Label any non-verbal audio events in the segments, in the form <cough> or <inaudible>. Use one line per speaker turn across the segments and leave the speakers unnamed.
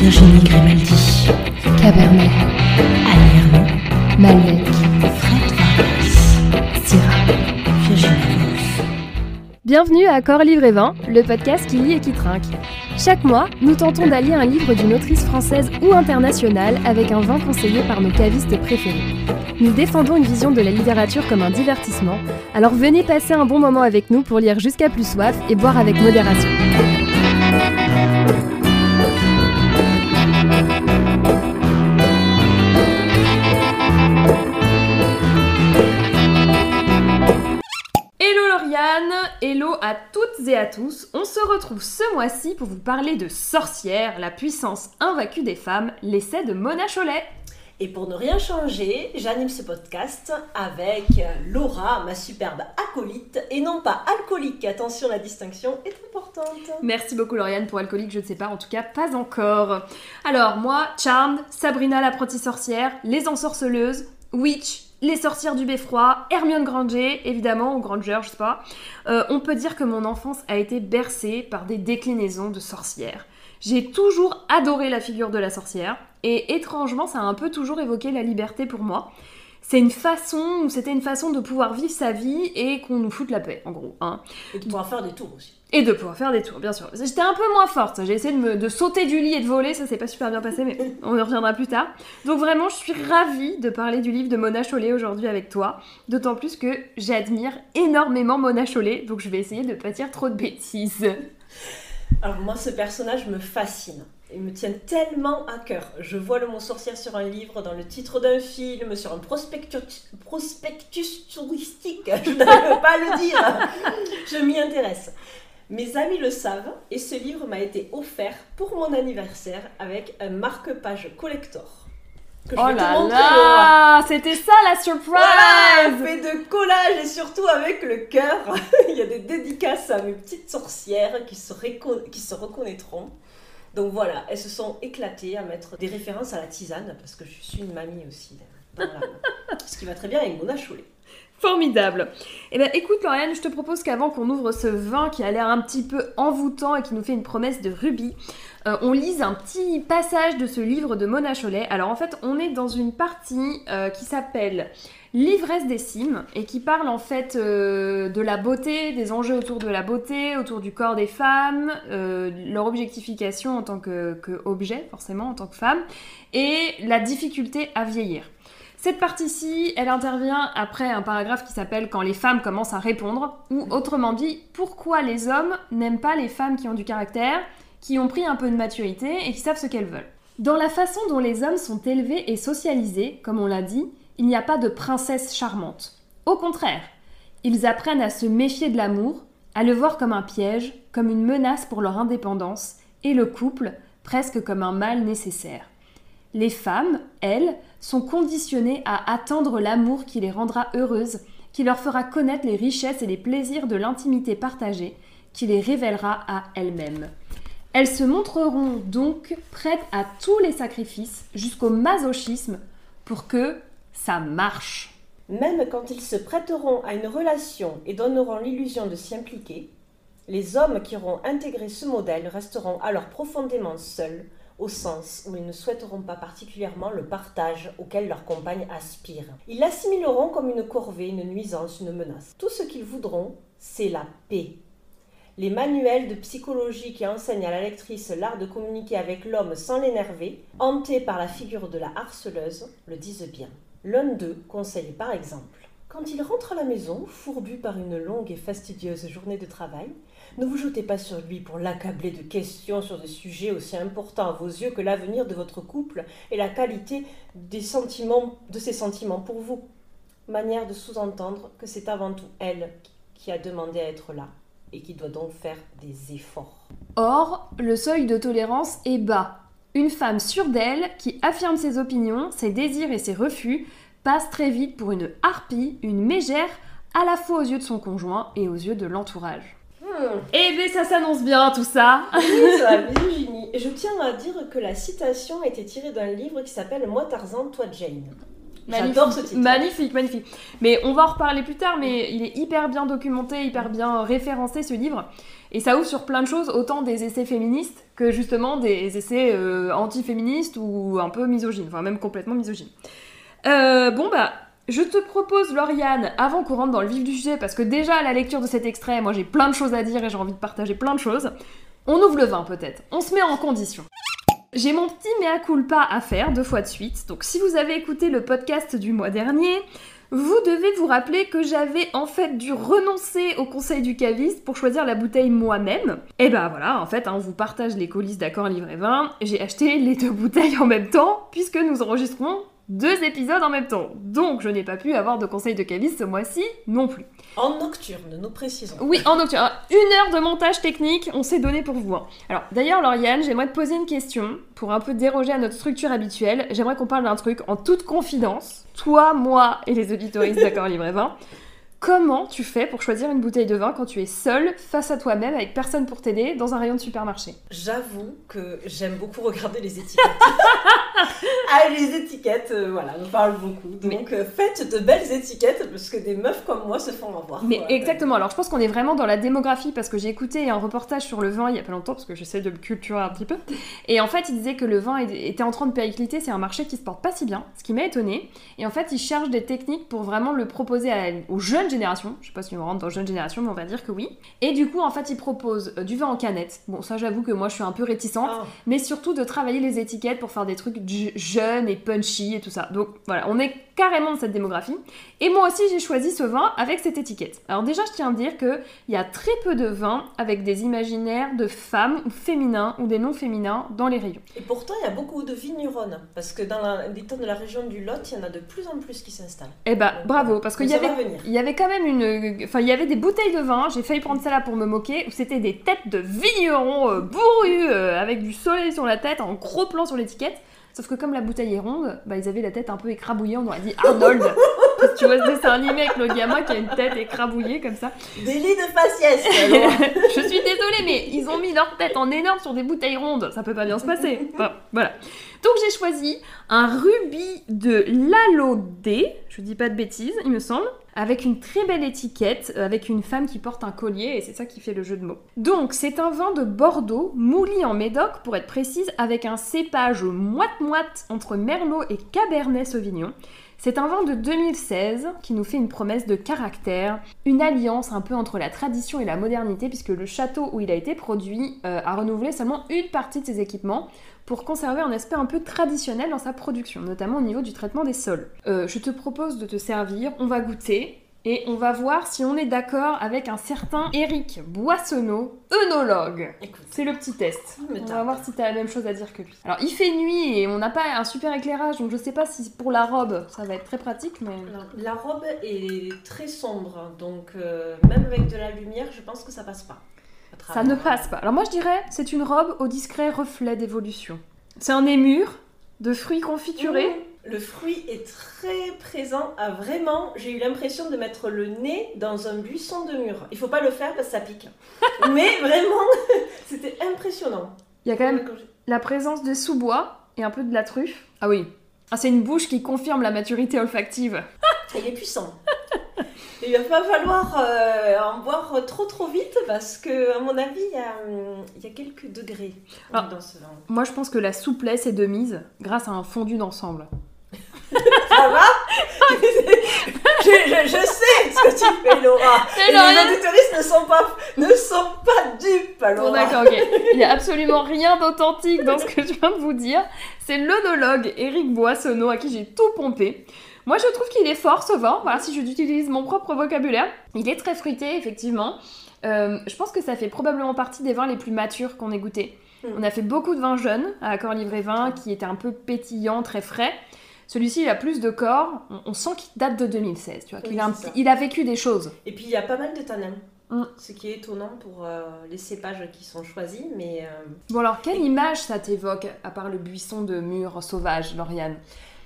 Virginie Grimaldi,
Cabernet,
Ernaux,
Malbec.
Fred Vargas, Syrah, Virginie.
Bienvenue à Corps Livre et Vin, le podcast qui lit et qui trinque. Chaque mois, nous tentons d'allier un livre d'une autrice française ou internationale avec un vin conseillé par nos cavistes préférés. Nous défendons une vision de la littérature comme un divertissement, alors venez passer un bon moment avec nous pour lire jusqu'à plus soif et boire avec modération. À toutes et à tous. On se retrouve ce mois-ci pour vous parler de Sorcière, la puissance invaincue des femmes, l'essai de Mona Chollet.
Et pour ne rien changer, j'anime ce podcast avec Laura, ma superbe acolyte, et non pas alcoolique. Attention, la distinction est importante.
Merci beaucoup Lauriane pour alcoolique, je ne sais pas, en tout cas pas encore. Alors moi, Charmed, Sabrina l'apprentie sorcière, les ensorceleuses, Witch, les sorcières du beffroi, Hermione Granger, évidemment, ou Granger, je sais pas. Euh, on peut dire que mon enfance a été bercée par des déclinaisons de sorcières. J'ai toujours adoré la figure de la sorcière, et étrangement, ça a un peu toujours évoqué la liberté pour moi. C'est une façon, c'était une façon de pouvoir vivre sa vie et qu'on nous foute la paix, en gros. Hein.
Et de pouvoir faire des tours aussi.
Et de pouvoir faire des tours, bien sûr. J'étais un peu moins forte, j'ai essayé de, me, de sauter du lit et de voler, ça s'est pas super bien passé, mais <laughs> on y reviendra plus tard. Donc vraiment, je suis ravie de parler du livre de Mona Chollet aujourd'hui avec toi, d'autant plus que j'admire énormément Mona Chollet, donc je vais essayer de pas dire trop de bêtises.
Alors moi, ce personnage me fascine. Il me tient tellement à cœur. Je vois le mot sorcière sur un livre, dans le titre d'un film, sur un prospectus, prospectus touristique. <laughs> Je n'arrive pas à le dire. Je m'y intéresse. Mes amis le savent et ce livre m'a été offert pour mon anniversaire avec un marque-page collector. Que je
Oh
vais te
là
montrer,
là C'était ça la surprise
Voilà, fait de collage et surtout avec le cœur. <laughs> Il y a des dédicaces à mes petites sorcières qui se, réco- qui se reconnaîtront. Donc voilà, elles se sont éclatées à mettre des références à la tisane parce que je suis une mamie aussi. dans. Ce qui va très bien avec Mona Chollet.
Formidable. Eh ben écoute Lauriane, je te propose qu'avant qu'on ouvre ce vin qui a l'air un petit peu envoûtant et qui nous fait une promesse de rubis, euh, on lise un petit passage de ce livre de Mona Chollet. Alors en fait, on est dans une partie euh, qui s'appelle L'ivresse des cimes et qui parle en fait euh, de la beauté, des enjeux autour de la beauté, autour du corps des femmes, leur objectification en tant que, que forcément, en tant que femme, et la difficulté à vieillir. Cette partie-ci, elle intervient après un paragraphe qui s'appelle Quand les femmes commencent à répondre, ou autrement dit, pourquoi les hommes n'aiment pas les femmes qui ont du caractère, qui ont pris un peu de maturité et qui savent ce qu'elles veulent? Dans la façon dont les hommes sont élevés et socialisés, comme on l'a dit, il n'y a pas de princesse charmante. Au contraire, ils apprennent à se méfier de l'amour, à le voir comme un piège, comme une menace pour leur indépendance, et le couple presque comme un mal nécessaire. Les femmes, elles, sont conditionnées à attendre l'amour qui les rendra heureuses, qui leur fera connaître les richesses et les plaisirs de l'intimité partagée, qui les révélera à elles-mêmes. Elles se montreront donc prêtes à tous les sacrifices, jusqu'au masochisme, pour que ça marche.
Même quand ils se prêteront à une relation et donneront l'illusion de s'y impliquer, les hommes qui auront intégré ce modèle resteront alors profondément seuls, au sens où ils ne souhaiteront pas particulièrement le partage auquel leur compagne aspire. Ils l'assimileront comme une corvée, une nuisance, une menace. Tout ce qu'ils voudront, c'est la paix. Les manuels de psychologie qui enseignent à la lectrice l'art de communiquer avec l'homme sans l'énerver, hantés par la figure de la harceleuse, le disent bien. L'un d'eux conseille par exemple Quand il rentre à la maison, fourbu par une longue et fastidieuse journée de travail, ne vous jetez pas sur lui pour l'accabler de questions sur des sujets aussi importants à vos yeux que l'avenir de votre couple et la qualité des sentiments, de ses sentiments pour vous. Manière de sous-entendre que c'est avant tout elle qui a demandé à être là et qui doit donc faire des efforts.
Or, le seuil de tolérance est bas. Une femme sûre d'elle, qui affirme ses opinions, ses désirs et ses refus, passe très vite pour une harpie, une mégère, à la fois aux yeux de son conjoint et aux yeux de l'entourage. Eh bien, ça s'annonce bien tout ça
oui, ça va, <laughs> misogynie. Et je tiens à dire que la citation a été tirée d'un livre qui s'appelle Moi Tarzan, toi Jane. J'adore ce titre.
Magnifique, magnifique. Mais on va en reparler plus tard, mais il est hyper bien documenté, hyper bien référencé ce livre. Et ça ouvre sur plein de choses, autant des essais féministes que justement des essais euh, anti-féministes ou un peu misogynes, enfin même complètement misogynes. Euh, bon bah, je te propose, Lauriane, avant qu'on rentre dans le vif du sujet, parce que déjà à la lecture de cet extrait, moi j'ai plein de choses à dire et j'ai envie de partager plein de choses, on ouvre le vin peut-être, on se met en condition. J'ai mon petit mea culpa à faire deux fois de suite, donc si vous avez écouté le podcast du mois dernier, vous devez vous rappeler que j'avais en fait dû renoncer au conseil du caviste pour choisir la bouteille moi-même. Et bah voilà, en fait, hein, on vous partage les colis d'accord livret 20. J'ai acheté les deux bouteilles en même temps puisque nous enregistrons deux épisodes en même temps. Donc je n'ai pas pu avoir de conseil de caviste ce mois-ci non plus.
En nocturne, nous précisons.
Oui, en nocturne. Alors, Une heure de montage technique, on s'est donné pour vous. hein. Alors d'ailleurs, Lauriane, j'aimerais te poser une question pour un peu déroger à notre structure habituelle. J'aimerais qu'on parle d'un truc en toute confidence. Toi, moi et les auditoristes d'accord livret 20. Comment tu fais pour choisir une bouteille de vin quand tu es seule, face à toi-même, avec personne pour t'aider, dans un rayon de supermarché?
J'avoue que j'aime beaucoup regarder les étiquettes. <laughs> ah, les étiquettes, euh, voilà, me parlent beaucoup. Donc euh, faites de belles étiquettes parce que des meufs comme moi se font avoir.
Mais exactement, alors je pense qu'on est vraiment dans la démographie parce que j'ai écouté un reportage sur le vin il y a pas longtemps parce que j'essaie de me culturer un petit peu. Et en fait, il disait que le vin était en train de péricliter, c'est un marché qui se porte pas si bien, ce qui m'a étonné. Et en fait, ils cherchent des techniques pour vraiment le proposer à- aux jeunes générations. Je sais pas si on rentre dans jeunes générations, mais on va dire que oui. Et du coup, en fait, ils proposent euh, du vin en canette. Bon, ça, j'avoue que moi, je suis un peu réticente.
Ah,
mais surtout de travailler les étiquettes pour faire des trucs jeunes et punchy et tout ça. Donc voilà, on est carrément dans cette démographie. Et moi aussi, j'ai choisi ce vin avec cette étiquette. Alors déjà, je tiens à dire qu'il y a très peu de vins avec des imaginaires de femmes ou féminins ou des noms féminins dans les rayons.
Et pourtant, il y a beaucoup de vigneronnes. Parce que dans les temps de la région du Lot, il y en a de plus en plus qui s'installent.
Eh bah, bravo, parce qu'il y avait. Il y avait quand même une. Enfin, il y avait des bouteilles de vin, j'ai failli prendre celle-là pour me moquer, où c'était des têtes de vignerons euh, bourrus, euh, avec du soleil sur la tête, en gros plan sur l'étiquette. Sauf que comme la bouteille est ronde, bah, ils avaient la tête un peu écrabouillée, on aurait dit Arnold. Parce que tu vois ce dessin animé avec le gamin qui a une tête écrabouillée comme ça.
Délit de faciès. <laughs>
Je suis désolée, mais ils ont mis leur tête en énorme sur des bouteilles rondes, ça peut pas bien se passer. Enfin, voilà. Donc j'ai choisi un rubis de Lalaudet, je dis pas de bêtises, il me semble, avec une très belle étiquette, euh, avec une femme qui porte un collier, et c'est ça qui fait le jeu de mots. Donc c'est un vin de Bordeaux, mouli en Médoc pour être précise, avec un cépage moite-moite entre Merlot et Cabernet Sauvignon. C'est un vin de 2016 qui nous fait une promesse de caractère, une alliance un peu entre la tradition et la modernité, puisque le château où il a été produit euh, a renouvelé seulement une partie de ses équipements pour conserver un aspect un peu traditionnel dans sa production, notamment au niveau du traitement des sols. Euh, je te propose de te servir, on va goûter. Et on va voir si on est d'accord avec un certain Eric Boissonneau, œnologue.
Écoute,
C'est le petit test.
me
On va voir si t'as la même chose à dire que lui. Alors, il fait nuit et on n'a pas un super éclairage, donc je sais pas si pour la robe ça va être très pratique, mais.
Alors, la robe est très sombre, donc euh, même avec de la lumière, je pense que ça passe pas.
Ça ne passe pas. Alors, moi je dirais, c'est une robe au discret reflet d'évolution. C'est un émur de fruits confiturés.
Mmh. Le fruit est très présent. Ah, vraiment, j'ai eu l'impression de mettre le nez dans un buisson de mûre. Il faut pas le faire parce que ça pique. <laughs> Mais vraiment, <laughs> c'était impressionnant.
Il y a quand même la présence de sous-bois et un peu de la truffe. Ah oui. Ah, c'est une bouche qui confirme la maturité olfactive.
Il est puissant. Il va pas falloir euh, en boire trop trop vite parce que, à mon avis, il y a, il y a quelques degrés
Ah.
dans ce.
Moi, je pense que la souplesse est de mise grâce à un fondu d'ensemble. <laughs>
Ça va? <laughs> Je, je- je sais ce que tu fais, Laura. <laughs> Et les auditoristes ne sont pas, ne sont pas dupes,
Bon,
Laura.
d'accord, ok. Il n'y a absolument rien d'authentique dans ce que je viens de vous dire. C'est l'onologue Éric Boissonneau à qui j'ai tout pompé. Moi, je trouve qu'il est fort ce vin. Voilà, si j'utilise mon propre vocabulaire. Il est très fruité, effectivement. Euh, je pense que ça fait probablement partie des vins les plus matures qu'on ait goûté.
Mm.
On a fait beaucoup de vins jeunes à Accord Livré Vin qui étaient un peu pétillants, très frais. Celui-ci, il a plus de corps. On, on sent qu'il date de 2016, tu vois. a, un il a vécu des choses.
Et puis il y a pas mal de tanins.
Mm.
Ce qui est étonnant pour euh, les cépages qui sont choisis, mais euh,
Bon, alors, quelle image ça t'évoque, à part le buisson de murs sauvages, Lauriane?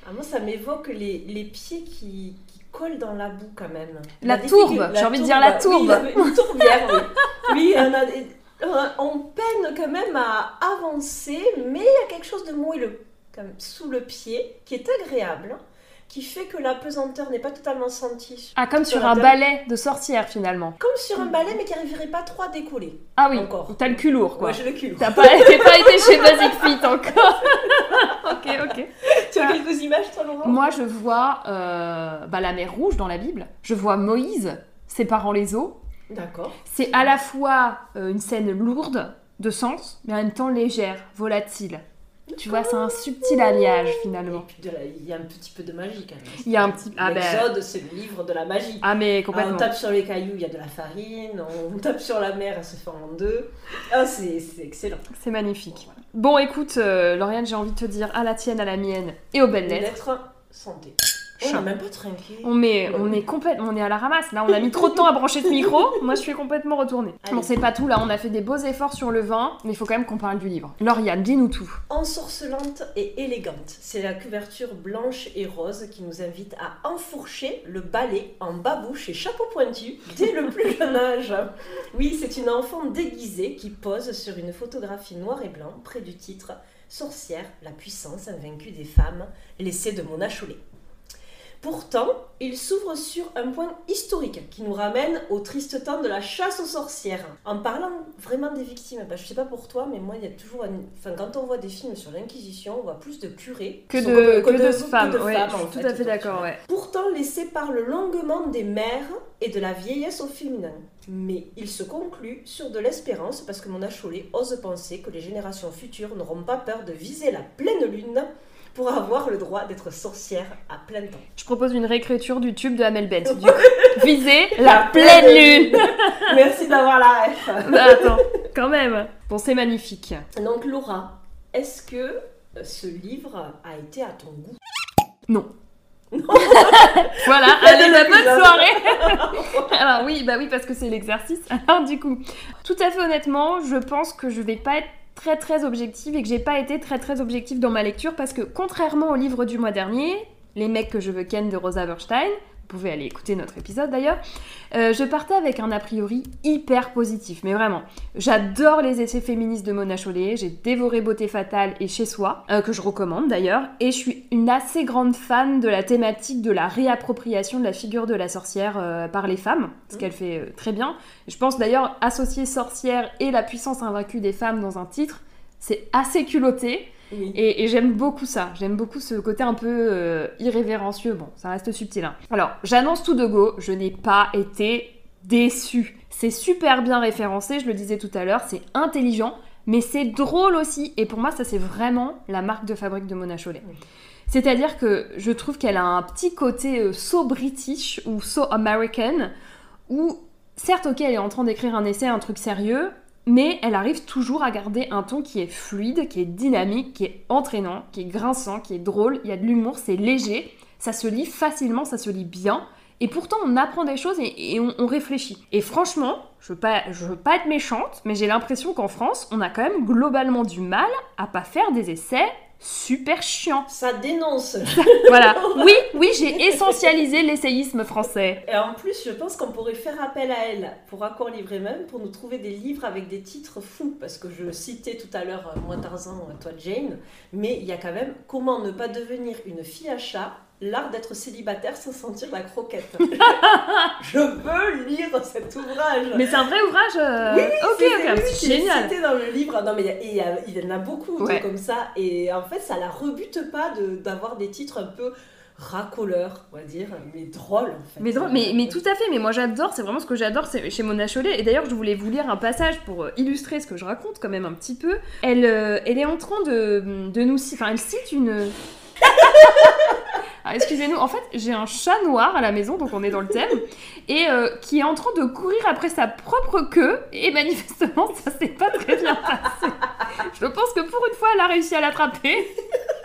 Ah, moi ça m'évoque les, les pieds qui, qui collent dans la boue quand même.
La tourbe, j'ai envie de dire la tourbe.
Oui, une tourbière, oui. Oui, on, a- on- on peine quand même à avancer, mais il y a quelque chose de moelleux sous le pied qui est agréable, qui fait que la pesanteur n'est pas totalement sentie.
Ah, comme sur un balai de sorcière finalement.
Comme sur un balai, mais qui n'arriverait pas trop à décoller.
Ah oui,
Encore.
t'as le cul lourd quoi.
Moi, j'ai le cul.
T'as pas, été chez <laughs> Basic Fit encore. <laughs> ok, ok.
Tu as quelques images, toi, Laurent?
Moi, je vois euh, bah, la mer Rouge dans la Bible. Je vois Moïse séparant les eaux.
D'accord.
C'est à la fois euh, une scène lourde de sens, mais en même temps légère, volatile. Tu vois, c'est un subtil alliage
Et
finalement.
puis, de la- il y a un petit peu de magie quand même.
Il y a un petit. Ah ben.
C'est le livre de la magie.
Ah, mais
Ah, on
complètement.
tape sur les cailloux, il y a de la farine. On tape sur la mer, elle se fait en deux. Ah, c'est c'est excellent.
C'est magnifique. Bon, écoute, euh, Lauriane, j'ai envie de te dire à la tienne, à la mienne et aux belles lettres.
lettre santé. On
Chat.
n'a même pas trinqué.
On, met,
Ouais.
on est complètement, on est à la ramasse. Là, on a mis trop de temps à brancher ce micro. <laughs> Moi, je suis complètement retournée.
Allez.
Bon, c'est pas tout. Là, on a fait des beaux efforts sur le vin, mais il faut quand même qu'on parle du livre. Lauriane, dis-nous tout.
Ensorcelante et élégante. C'est la couverture blanche et rose qui nous invite à enfourcher le balai en babouche et chapeau pointu dès le plus <laughs> jeune âge. Oui, c'est une enfant déguisée qui pose sur une photographie noir et blanc près du titre Sorcière, la puissance invaincue des femmes, l'essai de Mona Chollet. Pourtant, il s'ouvre sur un point historique qui nous ramène au triste temps de la chasse aux sorcières. En parlant vraiment des victimes, bah, je sais pas pour toi, mais moi, il y a toujours. un- Enfin, quand on voit des films sur l'Inquisition, on voit plus de curés
Que de,
comme-
que de femmes.
de
ouais,
femmes,
je suis
en
tout
fait,
à fait d'accord. Ouais.
Pourtant, l'essai parle longuement des mères et de la vieillesse au féminin. Mais il se conclut sur de l'espérance parce que Mona Chollet ose penser que les générations futures n'auront pas peur de viser la pleine lune pour avoir le droit d'être sorcière à plein temps.
Je propose une réécriture du tube de Hamel Bent. Du coup, viser <laughs> la pleine lune. <laughs>
Merci d'avoir la ref. <laughs>
Bah, attends, quand même. Bon, c'est magnifique.
Donc Laura, est-ce que euh, ce livre a été à ton goût?
Non. voilà, allez, la bonne
l'épisode.
soirée. Alors oui, bah oui, parce que c'est l'exercice. Alors du coup, tout à fait honnêtement, je pense que je vais pas être très très objective et que j'ai pas été très très objective dans ma lecture parce que contrairement au livre du mois dernier, Les mecs que je veux ken de Rosa Berstein, vous pouvez aller écouter notre épisode d'ailleurs, euh, je partais avec un a priori hyper positif, mais vraiment. J'adore les essais féministes de Mona Chollet, j'ai dévoré Beauté Fatale et Chez Soi, euh, que je recommande d'ailleurs, et je suis une assez grande fan de la thématique de la réappropriation de la figure de la sorcière euh, par les femmes, ce qu'elle fait très bien. Je pense d'ailleurs associer sorcière et la puissance invaincue des femmes dans un titre, c'est assez culotté.
Oui.
Et, et j'aime beaucoup ça. J'aime beaucoup ce côté un peu euh, irrévérencieux. Bon, ça reste subtil. hein. Alors, j'annonce tout de go, je n'ai pas été déçue. C'est super bien référencé, je le disais tout à l'heure, c'est intelligent, mais c'est drôle aussi. Et pour moi, ça c'est vraiment la marque de fabrique de Mona Chollet.
Oui.
C'est-à-dire que je trouve qu'elle a un petit côté euh, so british ou so American, où certes, ok, elle est en train d'écrire un essai, un truc sérieux, mais elle arrive toujours à garder un ton qui est fluide, qui est dynamique, qui est entraînant, qui est grinçant, qui est drôle, il y a de l'humour, c'est léger, ça se lit facilement, ça se lit bien, et pourtant on apprend des choses et, on réfléchit. Et franchement, je veux pas, je veux pas être méchante, mais j'ai l'impression qu'en France, on a quand même globalement du mal à pas faire des essais super chiants.
Ça dénonce. <laughs>
Voilà. <laughs> Oui, oui, j'ai essentialisé l'essayisme français.
Et en plus, je pense qu'on pourrait faire appel à elle pour Accord Livré même pour nous trouver des livres avec des titres fous. Parce que je citais tout à l'heure, euh, moi Tarzan, euh, toi Jane, mais il y a quand même comment ne pas devenir une fille à chat, l'art d'être célibataire sans sentir la croquette. <laughs> je veux lire cet ouvrage.
Mais c'est un vrai ouvrage. euh,
Oui, oui,
ok,
c'est-
ok, c'est génial.
cité dans le livre. Non, mais il y a- il en a beaucoup
Ouais.
comme ça. Et en fait, ça la rebute pas de- d'avoir des titres un peu racoleurs, on va dire, mais drôles en fait.
Mais, drôle, mais, mais tout à fait, mais moi j'adore, c'est vraiment ce que j'adore c'est chez Mona Chollet. Et d'ailleurs, je voulais vous lire un passage pour euh, illustrer ce que je raconte quand même un petit peu. Elle, euh, elle est en train de, de nous. Enfin, elle cite une. <laughs> Ah, Excusez-nous, en fait, j'ai un chat noir à la maison, donc on est dans le thème, et euh, qui est en train de courir après sa propre queue, et manifestement, ça s'est pas très bien passé. Je pense que pour une fois, elle a réussi à l'attraper,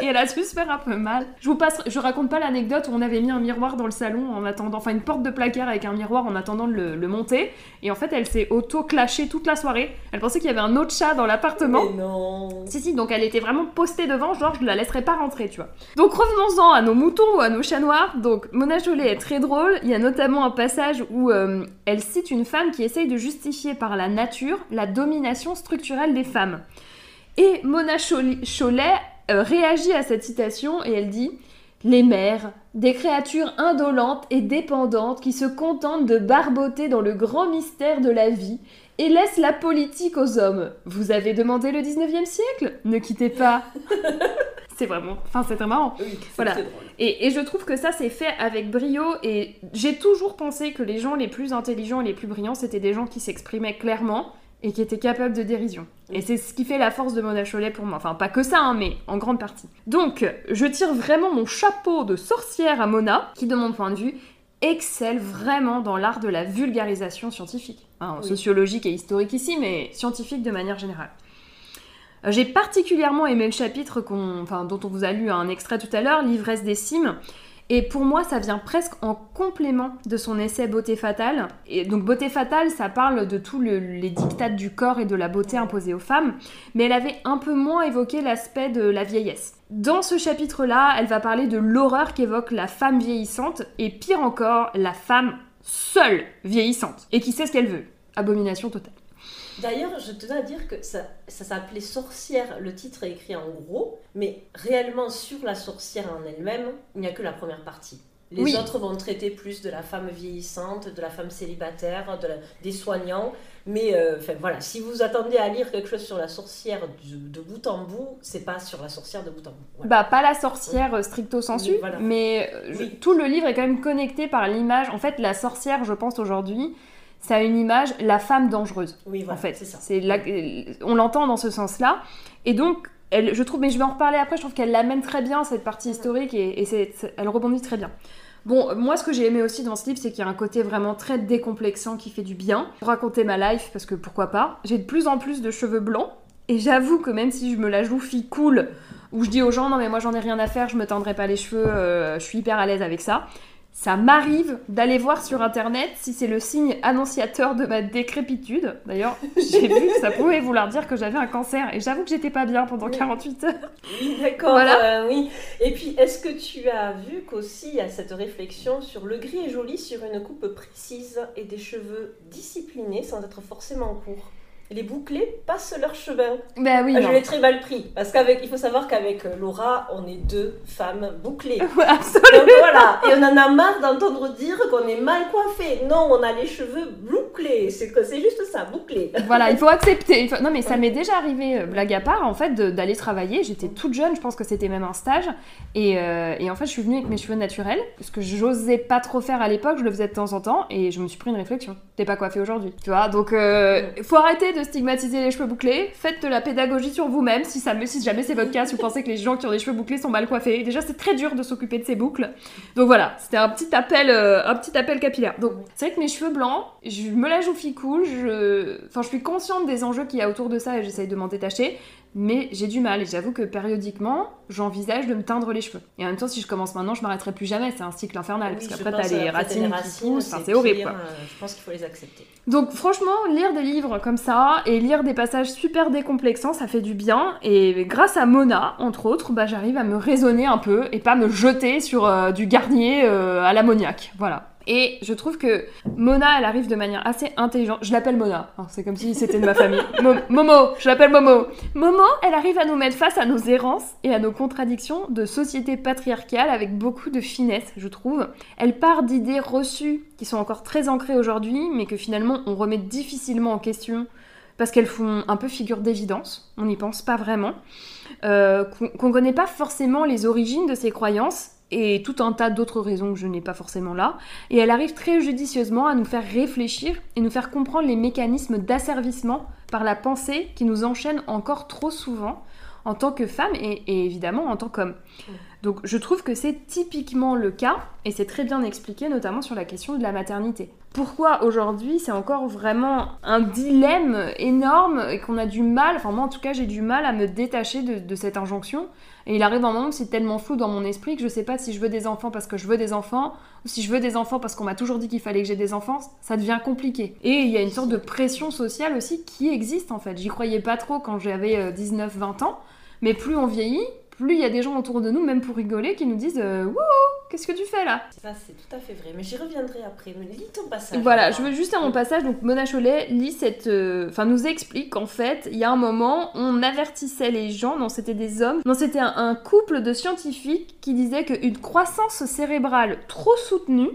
et elle a su se faire un peu mal. Je vous passe, je raconte pas l'anecdote où on avait mis un miroir dans le salon en attendant, enfin une porte de placard avec un miroir en attendant de le, le monter, et en fait, elle s'est auto-clashée toute la soirée. Elle pensait qu'il y avait un autre chat dans l'appartement.
Mais non.
Si, si, donc elle était vraiment postée devant, genre je la laisserai pas rentrer, tu vois. Donc revenons-en à nos moutons ou à nos chats noirs. Donc Mona Chollet est très drôle. Il y a notamment un passage où euh, elle cite une femme qui essaye de justifier par la nature la domination structurelle des femmes. Et Mona Chol- Chollet euh, réagit à cette citation et elle dit Les mères, des créatures indolentes et dépendantes qui se contentent de barboter dans le grand mystère de la vie et laissent la politique aux hommes. Vous avez demandé le 19e siècle? Ne quittez pas C'est vraiment... Enfin, c'est très marrant.
Oui,
Voilà.
drôle.
Et, et je trouve que ça c'est fait avec brio et j'ai toujours pensé que les gens les plus intelligents et les plus brillants c'était des gens qui s'exprimaient clairement et qui étaient capables de dérision. Et c'est ce qui fait la force de Mona Chollet pour moi. Enfin pas que ça hein, mais en grande partie. Donc je tire vraiment mon chapeau de sorcière à Mona qui de mon point de vue excelle vraiment dans l'art de la vulgarisation scientifique. Hein,
Oui.
Sociologique et historique ici mais scientifique de manière générale. Euh, J'ai particulièrement aimé le chapitre dont on vous a lu un extrait tout à l'heure, L'ivresse des cimes. Et pour moi, ça vient presque en complément de son essai Beauté fatale. Et donc, Beauté fatale, ça parle de tous le- les dictats du corps et de la beauté imposés aux femmes, mais elle avait un peu moins évoqué l'aspect de la vieillesse. Dans ce chapitre-là, elle va parler de l'horreur qu'évoque la femme vieillissante, et pire encore, la femme seule vieillissante, et qui sait ce qu'elle veut. Abomination totale.
D'ailleurs, je tenais à dire que ça, ça s'appelait Sorcière, le titre est écrit en gros, mais réellement sur la sorcière en elle-même, il n'y a que la première partie. Les
Oui.
autres vont traiter plus de la femme vieillissante, de la femme célibataire, de la- des soignants. Mais euh, voilà, si vous attendez à lire quelque chose sur la sorcière de, de bout en bout, c'est pas sur la sorcière de bout en bout. Voilà.
Bah, pas la sorcière euh, stricto sensu,
Oui, voilà.
mais euh, je- tout le livre est quand même connecté par l'image. En fait, la sorcière, je pense aujourd'hui, ça a une image, la femme dangereuse.
oui, voilà,
en fait,
c'est
la- on l'entend dans ce sens-là. Et donc, elle, je trouve, mais je vais en reparler après. Je trouve qu'elle l'amène très bien cette partie historique et, elle rebondit très bien. Bon, moi, ce que j'ai aimé aussi dans ce livre, c'est qu'il y a un côté vraiment très décomplexant qui fait du bien. Pour raconter ma life, parce que pourquoi pas. J'ai de plus en plus de cheveux blancs. Et j'avoue que même si je me la joue fille cool, où je dis aux gens non mais moi j'en ai rien à faire, je me teindrai pas les cheveux, euh, je suis hyper à l'aise avec ça. Ça m'arrive d'aller voir sur internet si c'est le signe annonciateur de ma décrépitude. D'ailleurs, j'ai vu que ça pouvait vouloir dire que j'avais un cancer et j'avoue que j'étais pas bien pendant
Oui.
48 heures.
Oui, d'accord.
Voilà.
euh, oui. Et puis, est-ce que tu as vu qu'aussi il y a cette réflexion sur le gris est joli sur une coupe précise et des cheveux disciplinés sans être forcément courts Les bouclés passent leurs cheveux.
Bah oui,
Ah, je l'ai très mal pris parce qu'avec, il faut savoir qu'avec euh, Laura, on est deux femmes bouclées. <laughs>
Ouais, absolument.
Donc voilà, et on en a marre d'entendre dire qu'on est mal coiffé. Non, on a les cheveux bouclés. C'est que- c'est juste ça, bouclés. <laughs>
Voilà, il faut accepter. Il faut- Non mais ça m'est déjà arrivé, euh, blague à part, en fait, de- d'aller travailler. J'étais toute jeune, je pense que c'était même un stage. Et, euh, et en fait, je suis venue avec mes cheveux naturels, ce que j'osais pas trop faire à l'époque, je le faisais de temps en temps, et je me suis pris une réflexion. T'es pas coiffée aujourd'hui, tu vois Donc, euh, faut arrêter de stigmatiser les cheveux bouclés. Faites de la pédagogie sur vous-même. Si, ça, me- si jamais c'est votre cas, si vous pensez que les gens qui ont des cheveux bouclés sont mal coiffés. Déjà, c'est très dur de s'occuper de ces boucles. Donc voilà, c'était un petit appel, euh, un petit appel capillaire. Donc c'est vrai que mes cheveux blancs, je me la joue cool, je, enfin je suis consciente des enjeux qu'il y a autour de ça et j'essaye de m'en détacher, mais j'ai du mal et j'avoue que périodiquement j'envisage de me teindre les cheveux. Et en même temps, si je commence maintenant, je m'arrêterai plus jamais, c'est un cycle infernal parce
Oui, je
qu'après t'as les
t'as
racines qui poussent, c'est horrible quoi.
euh, Je pense qu'il faut les accepter.
Donc franchement, lire des livres comme ça et lire des passages super décomplexants, ça fait du bien. Et grâce à Mona, entre autres, bah, j'arrive à me raisonner un peu et pas me jeter sur euh, du Garnier euh, à l'ammoniac. Voilà. Et je trouve que Mona, elle arrive de manière assez intelligente. Je l'appelle Mona, hein, c'est comme si c'était de ma famille. <laughs> Mo- Momo, je l'appelle Momo. Momo, elle arrive à nous mettre face à nos errances et à nos contradictions de société patriarcale avec beaucoup de finesse, je trouve. Elle part d'idées reçues qui sont encore très ancrées aujourd'hui, mais que finalement on remet difficilement en question parce qu'elles font un peu figure d'évidence, on n'y pense pas vraiment, euh, qu'on qu'on connaît pas forcément les origines de ces croyances et tout un tas d'autres raisons que je n'ai pas forcément là, et elle arrive très judicieusement à nous faire réfléchir et nous faire comprendre les mécanismes d'asservissement par la pensée qui nous enchaînent encore trop souvent en tant que femme et, et évidemment en tant qu'homme. Donc je trouve que c'est typiquement le cas, et c'est très bien expliqué notamment sur la question de la maternité. Pourquoi aujourd'hui c'est encore vraiment un dilemme énorme et qu'on a du mal, enfin moi en tout cas j'ai du mal à me détacher de, cette injonction. Et il arrive un moment où c'est tellement flou dans mon esprit que je sais pas si je veux des enfants parce que je veux des enfants, ou si je veux des enfants parce qu'on m'a toujours dit qu'il fallait que j'ai des enfants, ça devient compliqué. Et il y a une sorte de pression sociale aussi qui existe en fait. J'y croyais pas trop quand j'avais 19-20 ans, mais plus on vieillit, plus il y a des gens autour de nous, même pour rigoler, qui nous disent euh, Wouhou, Qu'est-ce que tu fais là?
Ça, c'est tout à fait vrai. Mais j'y reviendrai après. Mais lis ton passage.
Voilà, je veux juste à mon passage, donc Mona Chollet lit cette, euh, enfin nous explique qu'en fait, il y a un moment, on avertissait les gens, non c'était des hommes, non c'était un, un couple de scientifiques qui disaient qu'une croissance cérébrale trop soutenue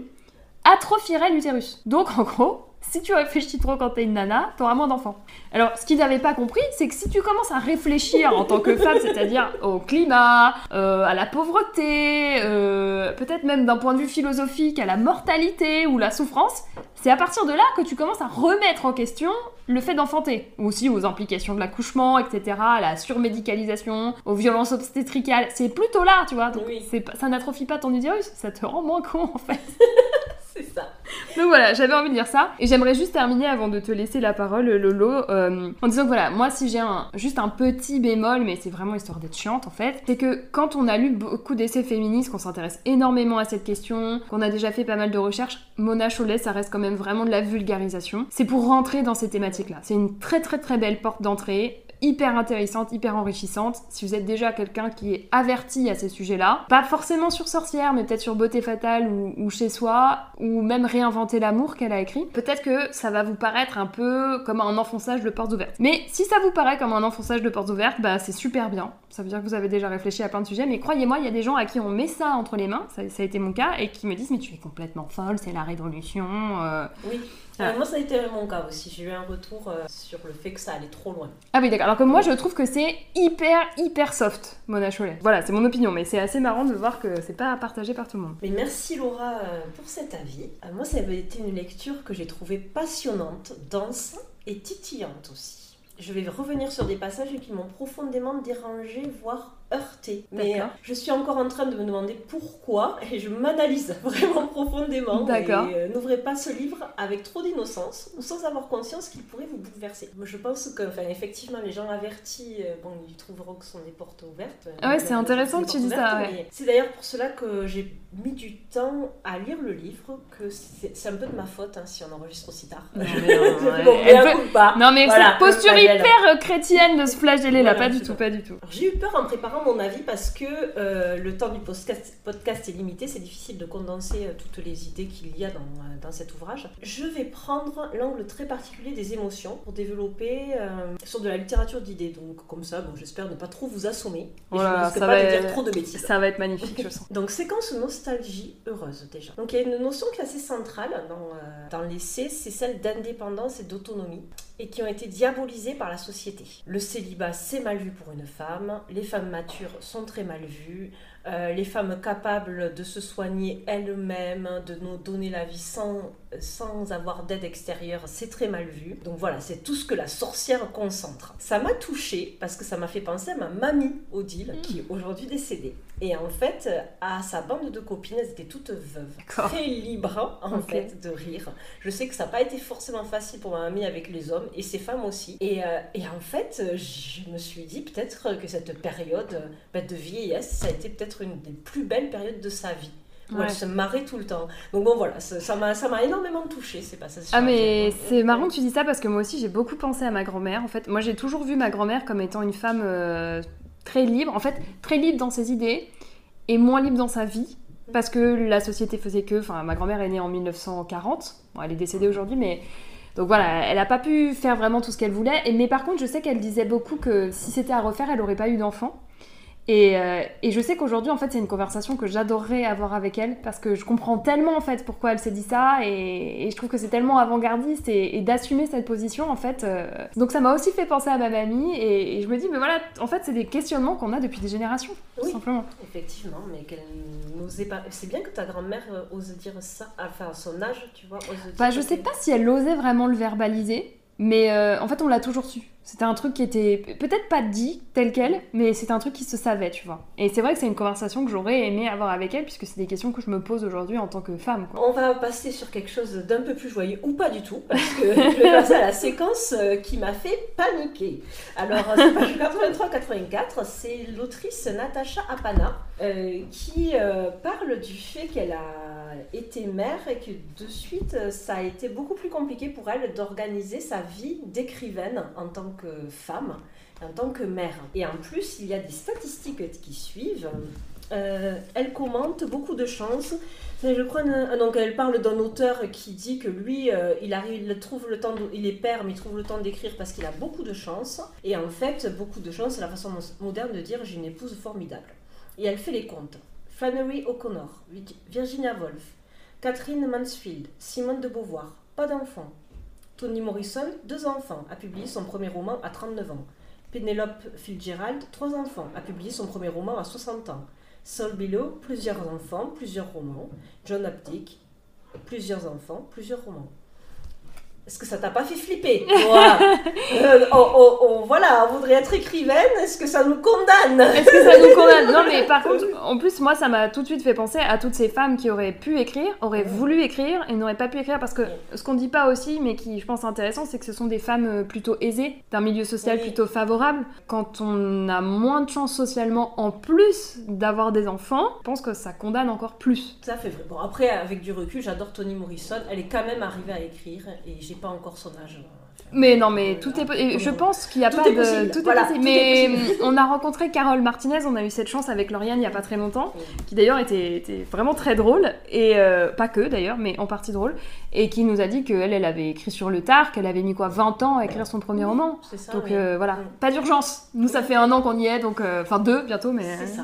atrophierait l'utérus. Donc en gros, si tu réfléchis trop quand t'es une nana, t'auras moins d'enfants. Alors, ce qu'ils n'avaient pas compris, c'est que si tu commences à réfléchir en tant que femme, c'est-à-dire au climat, euh, à la pauvreté, euh, peut-être même d'un point de vue philosophique, à la mortalité ou la souffrance, c'est à partir de là que tu commences à remettre en question le fait d'enfanter. Ou aussi aux implications de l'accouchement, etc., à la surmédicalisation, aux violences obstétricales. C'est plutôt là, tu vois. Donc,
Oui.
ça n'atrophie pas ton utérus, ça te rend moins con en fait. <laughs>
C'est ça.
Donc voilà, j'avais envie de dire ça. Et j'aimerais juste terminer avant de te laisser la parole, Lolo, euh, en disant que voilà, moi si j'ai un, juste un petit bémol, mais c'est vraiment histoire d'être chiante en fait, c'est que quand on a lu beaucoup d'essais féministes, qu'on s'intéresse énormément à cette question, qu'on a déjà fait pas mal de recherches, Mona Chollet, ça reste quand même vraiment de la vulgarisation. C'est pour rentrer dans ces thématiques-là. C'est une très très très belle porte d'entrée hyper intéressante, hyper enrichissante. Si vous êtes déjà quelqu'un qui est averti à ces sujets-là, pas forcément sur Sorcière, mais peut-être sur Beauté Fatale ou, Chez Soi, ou même Réinventer l'amour qu'elle a écrit, peut-être que ça va vous paraître un peu comme un enfonçage de portes ouvertes. Mais si ça vous paraît comme un enfonçage de portes ouvertes, bah c'est super bien. Ça veut dire que vous avez déjà réfléchi à plein de sujets, mais croyez-moi, il y a des gens à qui on met ça entre les mains, ça, ça a été mon cas, et qui me disent mais tu es complètement folle, c'est la révolution. euh.
Oui.
Ah.
Moi, ça a été mon cas aussi. J'ai eu un retour euh, sur le fait que ça allait trop loin.
Ah oui, d'accord. Alors que moi, je trouve que c'est hyper, hyper soft, Mona Chollet. Voilà, c'est mon opinion, mais c'est assez marrant de voir que c'est pas partagé par tout le monde.
Mais merci Laura euh, pour cet avis. Euh, moi, ça avait été une lecture que j'ai trouvée passionnante, dense et titillante aussi. Je vais revenir sur des passages qui m'ont profondément dérangée, voire heurtée. Mais euh, je suis encore en train de me demander pourquoi <laughs> et je m'analyse <laughs> vraiment profondément.
D'accord.
Euh, n'ouvrez pas ce livre avec trop d'innocence ou sans avoir conscience qu'il pourrait vous bouleverser. Je pense que, enfin, effectivement, les gens avertis, euh, bon, ils trouveront que ce sont des portes ouvertes.
Ah ouais, c'est
Euh,
intéressant que tu dis ça, ouais.
C'est d'ailleurs pour cela que j'ai mis du temps à lire le livre, que c'est un peu de ma faute hein, si on enregistre aussi tard.
Non, <laughs> mais non, ouais.
Bon,
peut-. Non mais
Voilà,
cette posture hyper chrétienne de se flageller là,
Voilà,
pas du tout, pas du tout.
J'ai eu peur en préparant mon avis parce que euh, le temps du podcast, podcast est limité, c'est difficile de condenser euh, toutes les idées qu'il y a dans, euh, dans cet ouvrage. Je vais prendre l'angle très particulier des émotions pour développer euh, sur de la littérature d'idées. Donc comme ça, bon, j'espère ne pas trop vous assommer et
Oh
je ne
là,
risque
ça
pas
va
de
être-
dire trop de bêtises.
Ça va être magnifique, je sens. <laughs>
Donc séquence nostalgie heureuse déjà. Donc il y a une notion qui est assez centrale dans, euh, dans l'essai, c'est celle d'indépendance et d'autonomie et qui ont été diabolisées par la société. Le célibat c'est mal vu pour une femme, les femmes matures sont très mal vues, euh, les femmes capables de se soigner elles-mêmes, de nous donner la vie sans, sans avoir d'aide extérieure, c'est très mal vu. Donc voilà, c'est tout ce que la sorcière concentre. Ça m'a touchée parce que ça m'a fait penser à ma mamie Odile, qui est aujourd'hui décédée. Et en fait, à sa bande de copines, elles étaient toutes veuves. Très libres, en fait, de rire. Je sais que ça n'a pas été forcément facile pour ma mamie avec les hommes, et ses femmes aussi. Et, euh, et en fait, je me suis dit peut-être que cette période euh, bah, de vieillesse, ça a été peut-être une des plus belles périodes de sa vie. Où
Ouais.
elle se marrait tout le temps. Donc bon voilà, ça m'a ça m'a énormément touchée ces passages.
Ah mais c'est marrant que tu dis ça parce que moi aussi j'ai beaucoup pensé à ma grand-mère. En fait, moi j'ai toujours vu ma grand-mère comme étant une femme euh, très libre, en fait très libre dans ses idées et moins libre dans sa vie parce que la société faisait que. Enfin, ma grand-mère est née en 1940. Bon, elle est décédée aujourd'hui, mais donc voilà, elle a pas pu faire vraiment tout ce qu'elle voulait. Et mais par contre, je sais qu'elle disait beaucoup que si c'était à refaire, elle aurait pas eu d'enfant. Et, euh, et je sais qu'aujourd'hui, en fait, c'est une conversation que j'adorerais avoir avec elle parce que je comprends tellement, en fait, pourquoi elle s'est dit ça et, et je trouve que c'est tellement avant-gardiste et, et d'assumer cette position, en fait. euh. Donc ça m'a aussi fait penser à ma mamie et, je me dis, mais voilà, en fait, c'est des questionnements qu'on a depuis des générations, tout
Oui.
simplement.
Effectivement, mais qu'elle n'osait pas. C'est bien que ta grand-mère euh, ose dire ça, enfin son âge, tu vois. Ose dire
Bah, je sais pas si elle osait vraiment le verbaliser, mais euh, en fait, on l'a toujours su. C'était un truc qui était peut-être pas dit tel quel, mais c'était un truc qui se savait, tu vois. Et c'est vrai que c'est une conversation que j'aurais aimé avoir avec elle, puisque c'est des questions que je me pose aujourd'hui en tant que femme.
On va passer sur quelque chose d'un peu plus joyeux, ou pas du tout, parce que je vais passer à la séquence euh, qui m'a fait paniquer. Alors, euh, c'est page 83-84, c'est l'autrice Natacha Apana euh, qui parle du fait qu'elle a été mère et que de suite, ça a été beaucoup plus compliqué pour elle d'organiser sa vie d'écrivaine en tant que femme. En tant que mère. Et en plus, il y a des statistiques qui suivent. Euh, elle commente beaucoup de chance. Je crois, euh, donc elle parle d'un auteur qui dit que lui, euh, il trouve le temps, de- il est père, mais il trouve le temps d'écrire parce qu'il a beaucoup de chance. Et en fait, beaucoup de chance, c'est la façon moderne de dire j'ai une épouse formidable. Et elle fait les comptes. Flannery O'Connor, Vi- Virginia Woolf, Catherine Mansfield, Simone de Beauvoir, pas d'enfants. Toni Morrison, deux enfants, a publié son premier roman à 39 ans. Penelope Fitzgerald, trois enfants, a publié son premier roman à 60 ans. Saul Bellow, plusieurs enfants, plusieurs romans. John Updike, plusieurs enfants, plusieurs romans. Est-ce que ça t'a pas fait flipper <laughs> euh, on, on- on- Voilà, on voudrait être écrivaine, est-ce que ça nous condamne?
Est-ce que ça nous condamne? Non, mais par <laughs> contre, en plus, moi, ça m'a tout de suite fait penser à toutes ces femmes qui auraient pu écrire, auraient voulu écrire et n'auraient pas pu écrire parce que ce qu'on dit pas aussi, mais qui je pense intéressant, c'est que ce sont des femmes euh, plutôt aisées, d'un milieu social
Oui.
plutôt favorable. Quand on a moins de chance socialement, en plus d'avoir des enfants, je pense que ça condamne encore plus.
Ça fait vrai. Bon, après, avec du recul, j'adore Toni Morrison. Elle est quand même arrivée à écrire et j'ai pas encore son âge.
Mais non, mais tout est. Je pense qu'il n'y a
Tout
pas de.
possible.
Tout est
Voilà,
possible.
tout est
Mais
possible.
on a rencontré Carole Martinez, on a eu cette chance avec Lauriane il n'y a pas très longtemps, qui d'ailleurs était, était vraiment très drôle, et euh, pas que d'ailleurs, mais en partie drôle, et qui nous a dit qu'elle, elle avait écrit sur le tard, qu'elle avait mis quoi 20 ans à écrire son premier roman.
C'est ça.
Donc
oui.
euh, voilà, pas d'urgence. Nous, ça fait un an qu'on y est, donc. euh, Enfin, deux bientôt, mais.
C'est ça.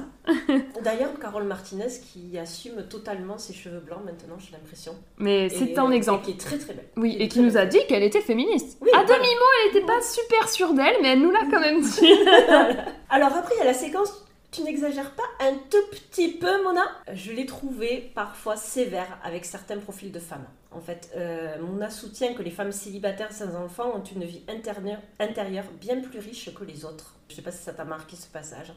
D'ailleurs, Carole Martinez qui assume totalement ses cheveux blancs maintenant, j'ai l'impression.
Mais c'est un exemple.
qui est très très belle.
Oui, et qui nous a dit qu'elle était féministe.
Oui,
à demi-mot, elle n'était pas super sûre d'elle, mais elle nous l'a quand même dit. <laughs>
Alors après, il y a la séquence. Tu n'exagères pas un tout petit peu, Mona? Je l'ai trouvée parfois sévère avec certains profils de femmes. En fait, euh, Mona soutient que les femmes célibataires sans enfants ont une vie intérieure, intérieure bien plus riche que les autres. Je sais pas si ça t'a marqué ce passage.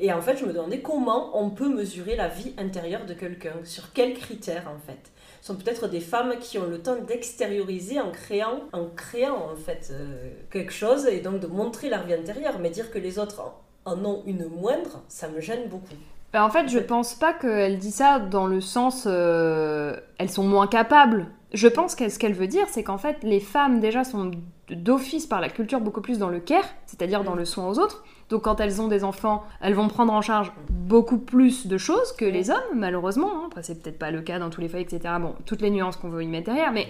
Et en fait, je me demandais comment on peut mesurer la vie intérieure de quelqu'un, sur quels critères en fait. Ce sont peut-être des femmes qui ont le temps d'extérioriser en créant, en créant en fait euh, quelque chose et donc de montrer leur vie intérieure. Mais dire que les autres en, ont une moindre, ça me gêne beaucoup.
Bah, en fait, je pense pas qu'elle dit ça dans le sens euh, elles sont moins capables. Je pense que ce qu'elle veut dire, c'est qu'en fait, les femmes déjà sont d'office par la culture beaucoup plus dans le care, c'est-à-dire dans le soin aux autres. Donc quand elles ont des enfants, elles vont prendre en charge beaucoup plus de choses que les hommes, malheureusement. hein. Après, c'est peut-être pas le cas dans tous les foyers, etc. Bon, toutes les nuances qu'on veut y mettre derrière, mais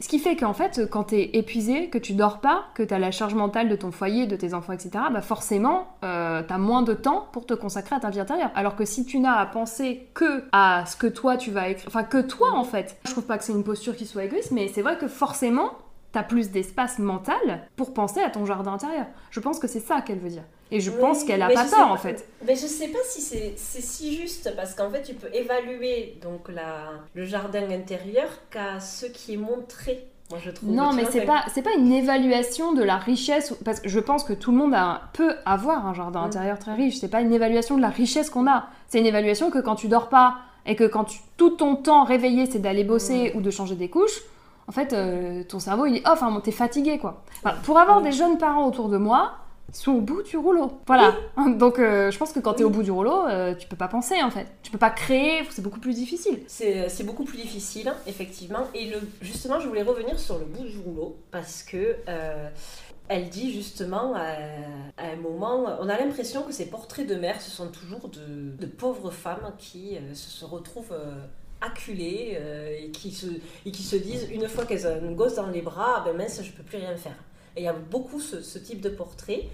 ce qui fait qu'en fait, quand t'es épuisé, que tu dors pas, que t'as la charge mentale de ton foyer, de tes enfants, etc., bah forcément, euh, t'as moins de temps pour te consacrer à ta vie intérieure. Alors que si tu n'as à penser que à ce que toi tu vas écrire, enfin que toi en fait, je trouve pas que c'est une posture qui soit égoïste, mais c'est vrai que forcément, t'as plus d'espace mental pour penser à ton jardin intérieur. Je pense que c'est ça qu'elle veut dire. Et je pense qu'elle a pas tort en fait.
Mais je sais pas si c'est si juste parce qu'en fait tu peux évaluer donc la, le jardin intérieur qu'à ce qui est montré. Moi je trouve.
Non, mais c'est pas, c'est pas une évaluation de la richesse, parce que je pense que tout le monde a, peut avoir un jardin
Mm.
intérieur très riche. C'est pas une évaluation de la richesse qu'on a. C'est une évaluation que quand tu dors pas et que quand tu- tout ton temps réveillé c'est d'aller bosser ou de changer des couches, en fait, euh, ton cerveau il est off, hein, t'es fatigué quoi. Enfin, pour avoir
Mm.
des jeunes parents autour de moi, ils sont au bout du rouleau. Voilà. Donc euh, je pense que quand t'es
Oui.
au bout du rouleau, euh, tu peux pas penser en fait. Tu peux pas créer, c'est beaucoup plus difficile.
C'est beaucoup plus difficile, hein, effectivement. Et le, justement, je voulais revenir sur le bout du rouleau parce que euh, elle dit justement à, à un moment, on a l'impression que ces portraits de mère, ce sont toujours de, de pauvres femmes qui euh, se, se retrouvent acculées et, qui se, et qui se disent, une fois qu'elles ont un gosse dans les bras, ben mince, je peux plus rien faire. Il y a beaucoup ce, type de portrait.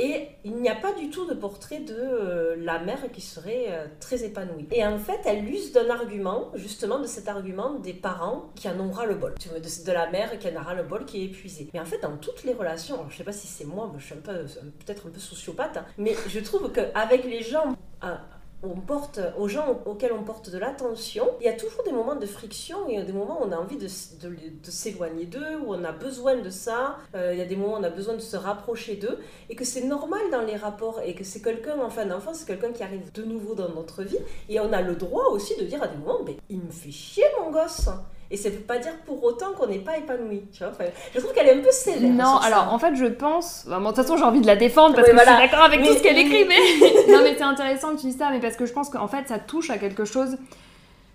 Et il n'y a pas du tout de portrait de euh, la mère qui serait euh, très épanouie. Et en fait, elle use d'un argument, justement de cet argument des parents qui en ont ras-le-bol. Tu vois, de, de la mère qui en a ras-le-bol, qui est épuisée. Mais en fait, dans toutes les relations, alors je sais pas si c'est moi, mais je suis peut-être un peu sociopathe, hein, mais je trouve qu'avec les gens... euh, on porte, aux gens auxquels on porte de l'attention, il y a toujours des moments de friction et des moments où on a envie de, s'éloigner d'eux, où on a besoin de ça, euh, il y a des moments où on a besoin de se rapprocher d'eux, et que c'est normal dans les rapports, et que c'est quelqu'un, enfin d'enfant, c'est quelqu'un qui arrive de nouveau dans notre vie, et on a le droit aussi de dire à des moments, mais il me fait chier mon gosse et ça veut pas dire pour autant qu'on n'est pas épanoui. Tu vois Enfin, je trouve qu'elle est un peu sévère.
Non,
ça.
alors en fait, je pense. bon, de toute façon, j'ai envie de la défendre parce
Oui,
que je suis d'accord avec
Mais-
tout ce qu'elle écrit, mais. <laughs> non, mais c'est intéressant que tu dises ça, mais parce que je pense qu'en fait, ça touche à quelque chose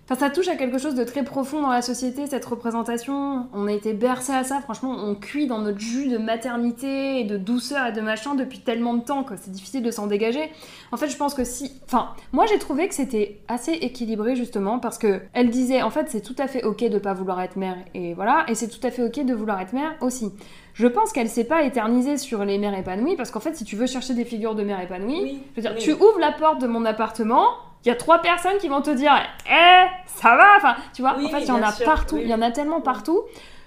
Enfin, ça touche à quelque chose de très profond dans la société, cette représentation. On a été bercé à ça, franchement, on cuit dans notre jus de maternité et de douceur et de machin depuis tellement de temps que c'est difficile de s'en dégager. En fait, je pense que si. Enfin, moi j'ai trouvé que c'était assez équilibré justement parce que elle disait en fait c'est tout à fait ok de pas vouloir être mère et voilà, et c'est tout à fait ok de vouloir être mère aussi. Je pense qu'elle s'est pas éternisée sur les mères épanouies parce qu'en fait, si tu veux chercher des figures de mères épanouies,
Oui,
je veux dire,
oui.
tu ouvres la porte de mon appartement, il y a trois personnes qui vont te dire Eh, ça va Enfin, tu vois,
Oui,
en fait, il y en a
sûr,
partout,
oui.
il y en a tellement partout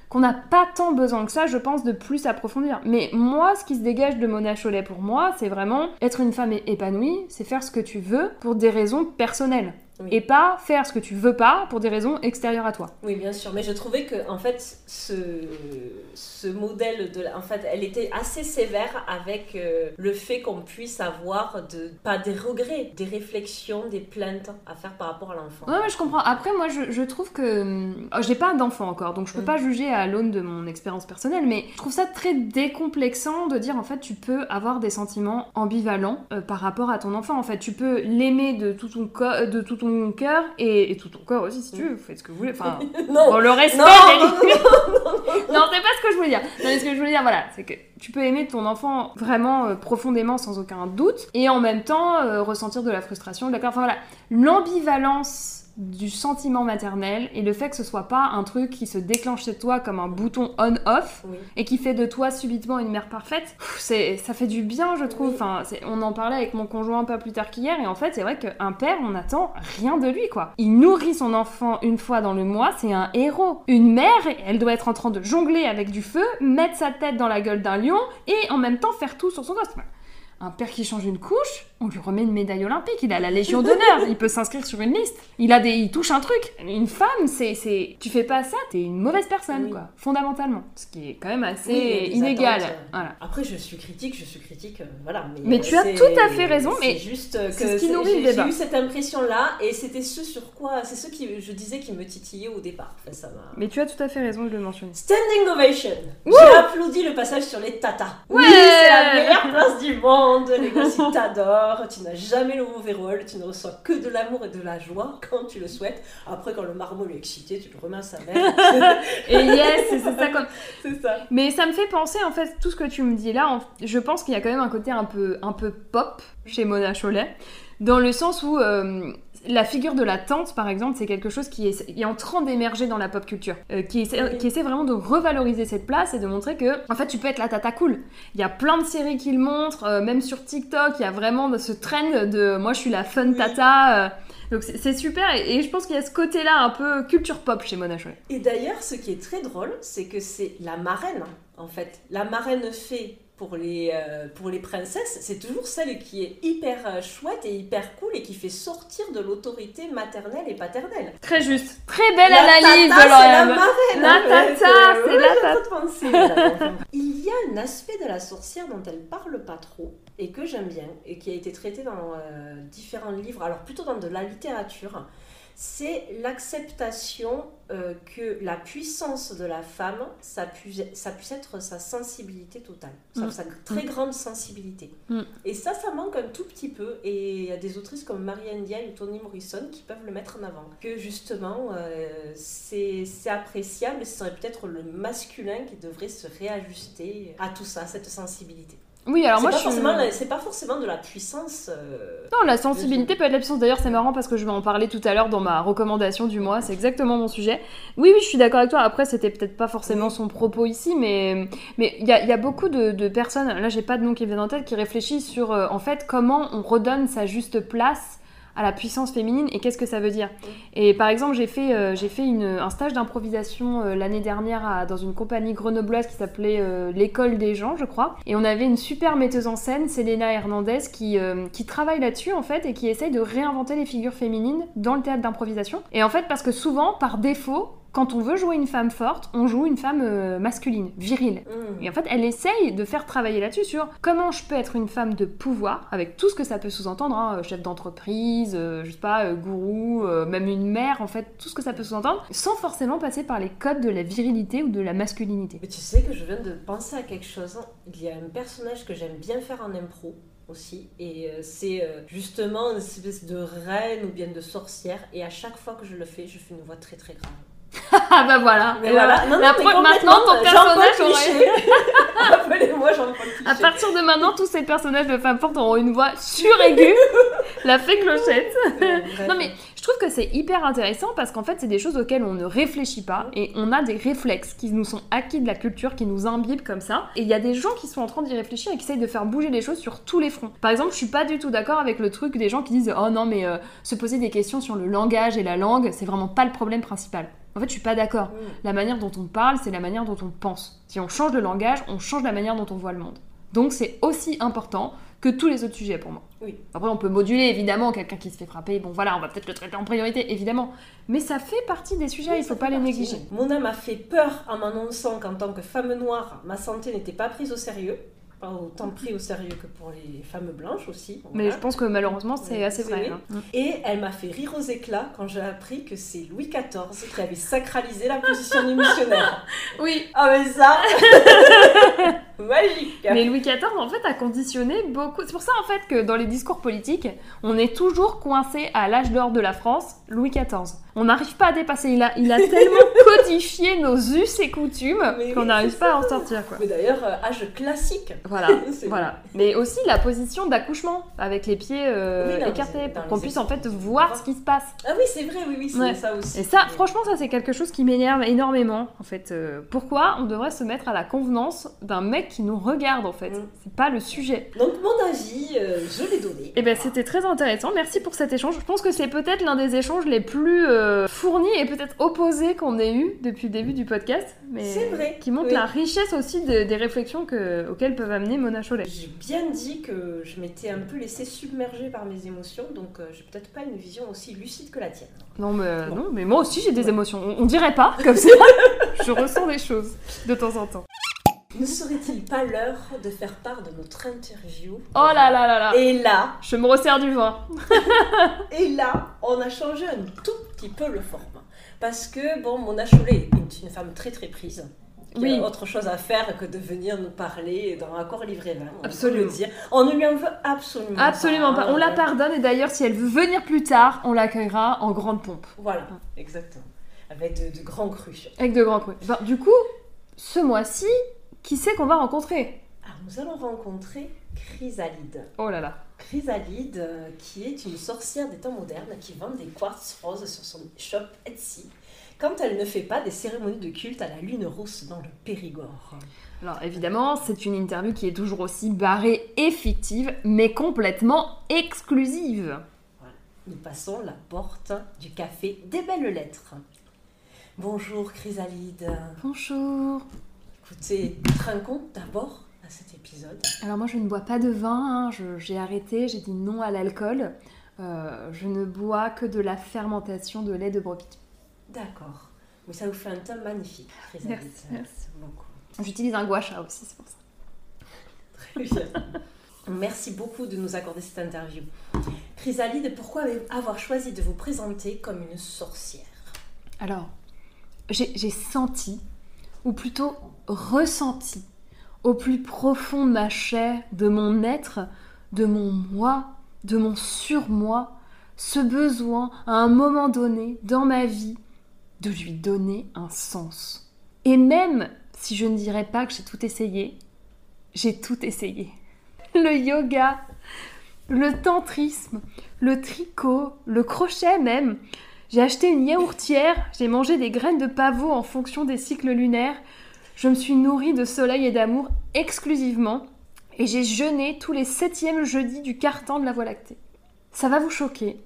qu'on n'a pas tant besoin que ça, je pense, de plus approfondir. Mais moi, ce qui se dégage de Mona Chollet pour moi, c'est vraiment être une femme épanouie, c'est faire ce que tu veux pour des raisons personnelles.
Oui.
Et pas faire ce que tu veux pas pour des raisons extérieures à toi.
Oui, bien sûr, mais je trouvais que en fait ce, ce modèle de la- en fait, elle était assez sévère avec euh, le fait qu'on puisse avoir de pas des regrets, des réflexions, des plaintes à faire par rapport à l'enfant.
Ouais, ouais, je comprends. Après, moi, je, je trouve que. oh, j'ai pas d'enfant encore, donc je peux
Mm.
pas juger à l'aune de mon expérience personnelle, mais je trouve ça très décomplexant de dire en fait, tu peux avoir des sentiments ambivalents euh, par rapport à ton enfant. En fait, tu peux l'aimer de tout ton de tout ton cœur et, et tout ton corps aussi, si tu veux. Vous faites ce que vous voulez. Enfin, <laughs>
non,
bon, le respect.
non, non, non,
c'est pas ce que je voulais dire. Non, mais ce que je voulais dire, voilà, c'est que tu peux aimer ton enfant vraiment euh, profondément sans aucun doute, et en même temps euh, ressentir de la frustration, d'accord? Enfin voilà, l'ambivalence du sentiment maternel et le fait que ce soit pas un truc qui se déclenche chez toi comme un bouton on-off
Oui.
et qui fait de toi subitement une mère parfaite, c'est ça fait du bien, je trouve.
Oui.
Enfin, on en parlait avec mon conjoint pas plus tard qu'hier, et en fait, c'est vrai qu'un père, on n'attend rien de lui, quoi. Il nourrit son enfant une fois dans le mois, c'est un héros. Une mère, elle doit être en train de jongler avec du feu, mettre sa tête dans la gueule d'un lion, et en même temps faire tout sur son gosse. Un père qui change une couche, on lui remet une médaille olympique, il a la Légion d'honneur, il peut s'inscrire sur une liste. Il a des, il touche un truc. Une femme, c'est, c'est, tu fais pas ça, t'es une mauvaise personne,
Oui.
quoi, fondamentalement. Ce qui est quand même assez
Oui,
inégal.
attentes,
Voilà.
Après, je suis critique, je suis critique, euh, voilà. Mais,
Mais tu as tout à fait raison,
c'est
mais
juste euh, que
c'est ce qui
c'est-
nourrit le
j'ai-
débat.
J'ai eu cette impression-là, et c'était ce sur quoi, c'est ce qui, je disais, qui me titillait au départ. Enfin, ça m'a.
Mais tu as tout à fait raison de le mentionner.
Standing ovation. J'ai applaudi le passage sur les tatas. Oui,
Ouais.
c'est la meilleure place du monde. Les gosses ils t'adorent. Tu n'as jamais le mauvais rôle. Tu ne reçois que de l'amour et de la joie quand tu le souhaites. Après, quand le marmot est excité, tu le remets à sa mère. <laughs>
Et yes, c'est ça comme. <laughs>
c'est ça.
Mais ça me fait penser, en fait, tout ce que tu me dis là, je pense qu'il y a quand même un côté un peu, un peu pop chez Mona Chollet, dans le sens où euh, la figure de la tante, par exemple, c'est quelque chose qui est, qui est en train d'émerger dans la pop culture, euh, qui, essaie,
Oui.
qui essaie vraiment de revaloriser cette place et de montrer que, en fait, tu peux être la tata cool. Il y a plein de séries qui le montrent, euh, même sur TikTok, il y a vraiment ce trend de moi je suis la fun tata. euh, donc c'est super et, et je pense qu'il y a ce côté-là un peu culture pop chez Mona Chollet.
Et d'ailleurs, ce qui est très drôle, c'est que c'est la marraine, en fait. La marraine fée pour les, euh, pour les princesses, c'est toujours celle qui est hyper euh, chouette et hyper cool et qui fait sortir de l'autorité maternelle et paternelle.
Très juste, très belle
La
analyse
tata,
de
la marraine.
La c'est la tata. <laughs>
Il y a un aspect de la sorcière dont elle parle pas trop et que j'aime bien et qui a été traité dans euh, différents livres, alors plutôt dans de la littérature. C'est l'acceptation euh, que la puissance de la femme, ça puisse, ça puisse être sa sensibilité totale, sa,
Mm.
sa très grande sensibilité.
Mm.
Et ça, ça manque un tout petit peu. Et il y a des autrices comme Marianne Diaye ou Toni Morrison qui peuvent le mettre en avant. Que justement, euh, c'est appréciable ce serait peut-être le masculin qui devrait se réajuster à tout ça, à cette sensibilité.
Oui, alors moi
pas,
je suis...
c'est pas forcément de la puissance. euh,
Non, la sensibilité peut être la puissance. D'ailleurs, c'est marrant parce que je vais en parler tout à l'heure dans ma recommandation du mois. C'est exactement mon sujet. Oui, oui, je suis d'accord avec toi. Après, c'était peut-être pas forcément son propos ici, mais mais il y a, il y a beaucoup de, de personnes. Là, j'ai pas de nom qui vient en tête qui réfléchissent sur euh, en fait comment on redonne sa juste place à la puissance féminine et qu'est-ce que ça veut dire. Et par exemple, j'ai fait, euh, j'ai fait une- un stage d'improvisation euh, l'année dernière à- dans une compagnie grenobloise qui s'appelait euh, l'École des gens, je crois. Et on avait une super metteuse en scène, Selena Hernandez, qui, qui travaille là-dessus en fait et qui essaye de réinventer les figures féminines dans le théâtre d'improvisation. Et en fait, parce que souvent, par défaut, quand on veut jouer une femme forte, on joue une femme euh, masculine, virile.
Mm.
Et en fait, elle essaye de faire travailler là-dessus sur comment je peux être une femme de pouvoir, avec tout ce que ça peut sous-entendre, hein, chef d'entreprise, euh, je sais pas, euh, gourou, même une mère, en fait, tout ce que ça peut sous-entendre, sans forcément passer par les codes de la virilité ou de la masculinité.
Mais tu sais que je viens de penser à quelque chose. Il y a un personnage que j'aime bien faire en impro aussi. Et euh, c'est euh, justement une espèce de reine ou bien de sorcière. Et à chaque fois que je le fais, je fais une voix très très grave.
Ah bah voilà,
Mais voilà. Non, non, mais
maintenant ton personnage aurait... <laughs>
Appelez-moi Jean-Paul Cliché.
À partir de maintenant, tous ces personnages de femmes fortes auront une voix suraiguë, <laughs> la fée clochette. Non mais je trouve que c'est hyper intéressant parce qu'en fait c'est des choses auxquelles on ne réfléchit pas et on a des réflexes qui nous sont acquis de la culture, qui nous imbibent comme ça. Et il y a des gens qui sont en train d'y réfléchir et qui essayent de faire bouger les choses sur tous les fronts. Par exemple, je suis pas du tout d'accord avec le truc des gens qui disent oh non mais euh, se poser des questions sur le langage et la langue c'est vraiment pas le problème principal. En fait je suis pas d'accord.
Mm.
La manière dont on parle c'est la manière dont on pense. Si on change le langage, on change la manière dont on voit le monde. Donc c'est aussi important que tous les autres sujets pour moi.
Oui.
Après, on peut moduler évidemment quelqu'un qui se fait frapper. Bon, voilà, on va peut-être le traiter en priorité, évidemment. Mais ça fait partie des sujets,
Oui,
il
ça
faut pas les
partie.
négliger.
Mona m'a fait peur en m'annonçant qu'en tant que femme noire, ma santé n'était pas prise au sérieux. Pas autant prise au sérieux que pour les femmes blanches aussi.
Mais je pense que malheureusement, c'est
Oui,
assez vrai. hein.
Et elle m'a fait rire aux éclats quand j'ai appris que c'est Louis XIV qui avait sacralisé la position du missionnaire. <laughs>
Oui.
Ah mais ça <laughs> Magique
Mais Louis XIV, en fait, a conditionné beaucoup. C'est pour ça, en fait, que dans les discours politiques, on est toujours coincé à l'âge d'or de la France, Louis XIV. On n'arrive pas à dépasser. Il a, il a tellement <laughs> codifié nos us et coutumes qu'on n'arrive pas à en sortir, quoi.
Mais d'ailleurs, euh, âge classique.
Voilà, <laughs> voilà. Mais aussi la position d'accouchement, avec les pieds euh,
Oui,
écartés, pour qu'on puisse en fait voir ce qui se passe.
Ah oui, c'est vrai, oui, oui, c'est
Ouais.
ça aussi.
Et ça, franchement, ça c'est quelque chose qui m'énerve énormément, en fait. Euh, pourquoi on devrait se mettre à la convenance d'un mec qui nous regarde, en fait
Mm.
C'est pas le sujet.
Donc mon avis, euh, je l'ai donné.
Et ben c'était très intéressant, merci pour cet échange. Je pense que c'est peut-être l'un des échanges les plus euh, fournis et peut-être opposés qu'on ait eu depuis le début du podcast. Mais
C'est vrai,
Qui montre
oui.
la richesse aussi de- des réflexions que, auxquelles peuvent amener Mona Cholet.
J'ai bien dit que je m'étais un peu laissée submerger par mes émotions, donc euh, j'ai peut-être pas une vision aussi lucide que la tienne.
Non mais,
Bon.
non, mais moi aussi j'ai des émotions. On, on dirait pas, comme <laughs> ça. je ressens des choses de temps en temps.
Ne serait-il pas l'heure de faire part de notre interview
Oh là là là là
Et là,
Je me resserre du vin. <laughs>
et là, on a changé un tout petit peu le format. Parce que, bon, Mona Chollet est une femme très très prise. Qui
Oui.
a autre chose à faire que de venir nous parler dans Accord Livré 20. On
Absolument.
le dire. On ne lui en veut absolument,
Absolument pas. On la pardonne et d'ailleurs si elle veut venir plus tard, on l'accueillera en grande pompe.
Voilà, exactement. Avec de, de grands crus.
Avec de grands coups. Ben, du coup, ce mois-ci, qui c'est qu'on va rencontrer
Alors, nous allons rencontrer Chrysalide.
Oh là là.
Chrysalide, euh, qui est une sorcière des temps modernes qui vend des quartz roses sur son shop Etsy, quand elle ne fait pas des cérémonies de culte à la lune rousse dans le Périgord.
Alors évidemment, c'est une interview qui est toujours aussi barrée et fictive, mais complètement exclusive.
Nous passons la porte du café des belles lettres. Bonjour Chrysalide.
Bonjour.
Écoutez, trinquons d'abord à cet épisode?
Alors moi je ne bois pas de vin, hein, j'ai arrêté, j'ai dit non à l'alcool. Euh, je ne bois que de la fermentation de lait de brebis.
D'accord. Mais ça vous fait un teint magnifique.
Merci, merci.
Beaucoup.
J'utilise un gua sha aussi, c'est pour ça.
Très bien. Merci beaucoup de nous accorder cette interview. Chrysalide, pourquoi avoir choisi de vous présenter comme une sorcière?
Alors, j'ai senti, ou plutôt ressenti, au plus profond de ma chair, de mon être, de mon moi, de mon surmoi, ce besoin, à un moment donné, dans ma vie, de lui donner un sens. Et même si je ne dirais pas que j'ai tout essayé, j'ai tout essayé. Le yoga, le tantrisme, le tricot, le crochet même, j'ai acheté une yaourtière, j'ai mangé des graines de pavot en fonction des cycles lunaires, je me suis nourrie de soleil et d'amour exclusivement, et j'ai jeûné tous les septièmes jeudis du carton de la Voie lactée. Ça va vous choquer,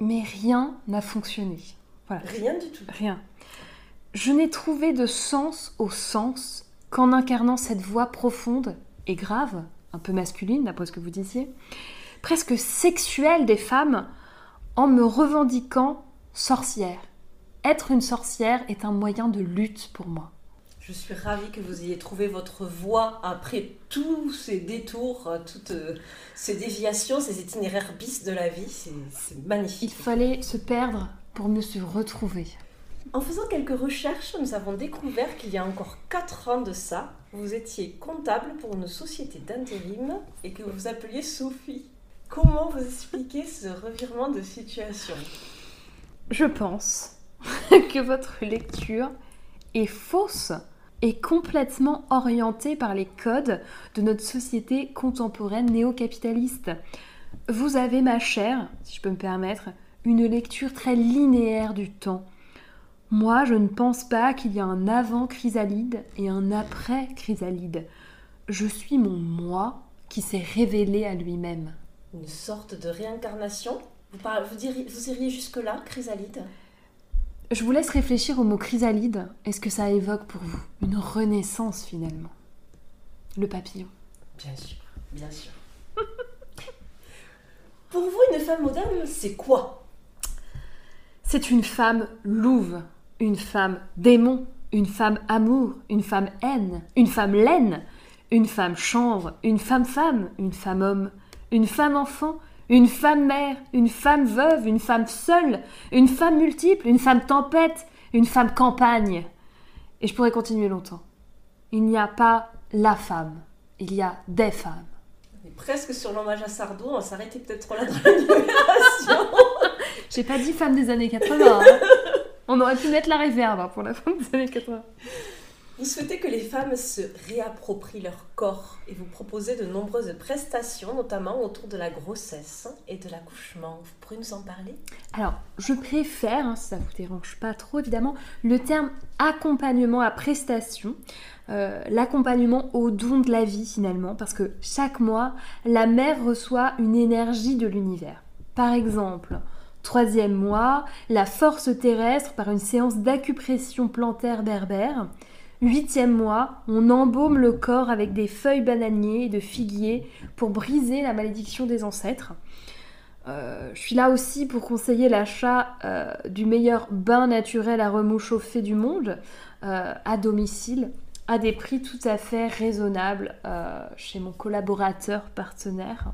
mais rien n'a fonctionné. Voilà,
Rien du tout.
rien. Je n'ai trouvé de sens au sens qu'en incarnant cette voix profonde et grave, un peu masculine d'après ce que vous disiez, presque sexuelle des femmes, en me revendiquant sorcière. être une sorcière est un moyen de lutte pour moi.
Je suis ravie que vous ayez trouvé votre voie après tous ces détours, euh, toutes euh, ces déviations, ces itinéraires bis de la vie. C'est c'est
Il
magnifique.
fallait se perdre pour mieux se retrouver.
En faisant quelques recherches, nous avons découvert qu'il y a encore 4 ans de ça, vous étiez comptable pour une société d'intérim et que vous vous appeliez Sophie. Comment vous expliquez ce revirement de situation?
Je pense <laughs> que votre lecture est fausse et complètement orientée par les codes de notre société contemporaine néo-capitaliste. Vous avez, ma chère, si je peux me permettre, une lecture très linéaire du temps. Moi, je ne pense pas qu'il y a un avant chrysalide et un après chrysalide. Je suis mon moi qui s'est révélé à lui-même.
Une sorte de réincarnation? Vous, diriez- vous iriez jusque-là, Chrysalide?
Je vous laisse réfléchir au mot chrysalide et ce que ça évoque pour vous. Une renaissance finalement. Le papillon.
Bien sûr, bien sûr. Pour vous, une femme moderne, c'est quoi
C'est une femme louve, une femme démon, une femme amour, une femme haine, une femme laine, une femme chanvre, une femme femme, une femme homme, une femme enfant, une femme mère, une femme veuve, une femme seule, une femme multiple, une femme tempête, une femme campagne. Et je pourrais continuer longtemps. Il n'y a pas la femme, il y a des femmes.
On est presque sur l'hommage à Sardou, on va s'arrêter peut-être trop là dans la numération. <laughs>
J'ai pas dit femme des années 80. hein. On aurait pu mettre la réverbe hein, pour la femme des années 80.
Vous souhaitez que les femmes se réapproprient leur corps et vous proposez de nombreuses prestations, notamment autour de la grossesse et de l'accouchement. Vous pourriez nous en parler?
Alors, je préfère, hein, si ça vous dérange pas trop évidemment, le terme accompagnement à prestation. Euh, l'accompagnement au don de la vie finalement, parce que chaque mois, la mère reçoit une énergie de l'univers. Par exemple, troisième mois, la force terrestre par une séance d'acupression plantaire berbère. Huitième mois, on embaume le corps avec des feuilles bananiers et de figuier pour briser la malédiction des ancêtres. Euh, je suis là aussi pour conseiller l'achat euh, du meilleur bain naturel à remous chauffé du monde euh, à domicile à des prix tout à fait raisonnables chez mon collaborateur partenaire.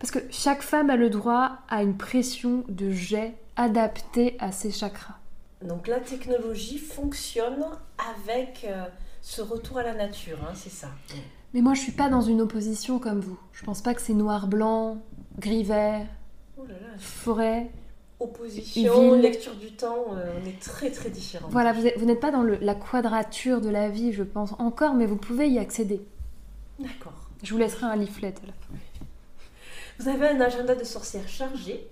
Parce que chaque femme a le droit à une pression de jet adaptée à ses chakras.
Donc la technologie fonctionne avec euh, ce retour à la nature, hein, c'est ça.
Mais moi, je suis pas dans une opposition comme vous. Je pense pas que c'est noir-blanc, gris-vert,
Oh
forêt.
opposition,
Ville.
lecture du temps, euh, on est très très différents.
Voilà, vous êtes- vous n'êtes pas dans le- la quadrature de la vie, je pense encore, mais vous pouvez y accéder.
D'accord.
Je vous laisserai un leaflet à la fin.
Vous avez un agenda de sorcière chargé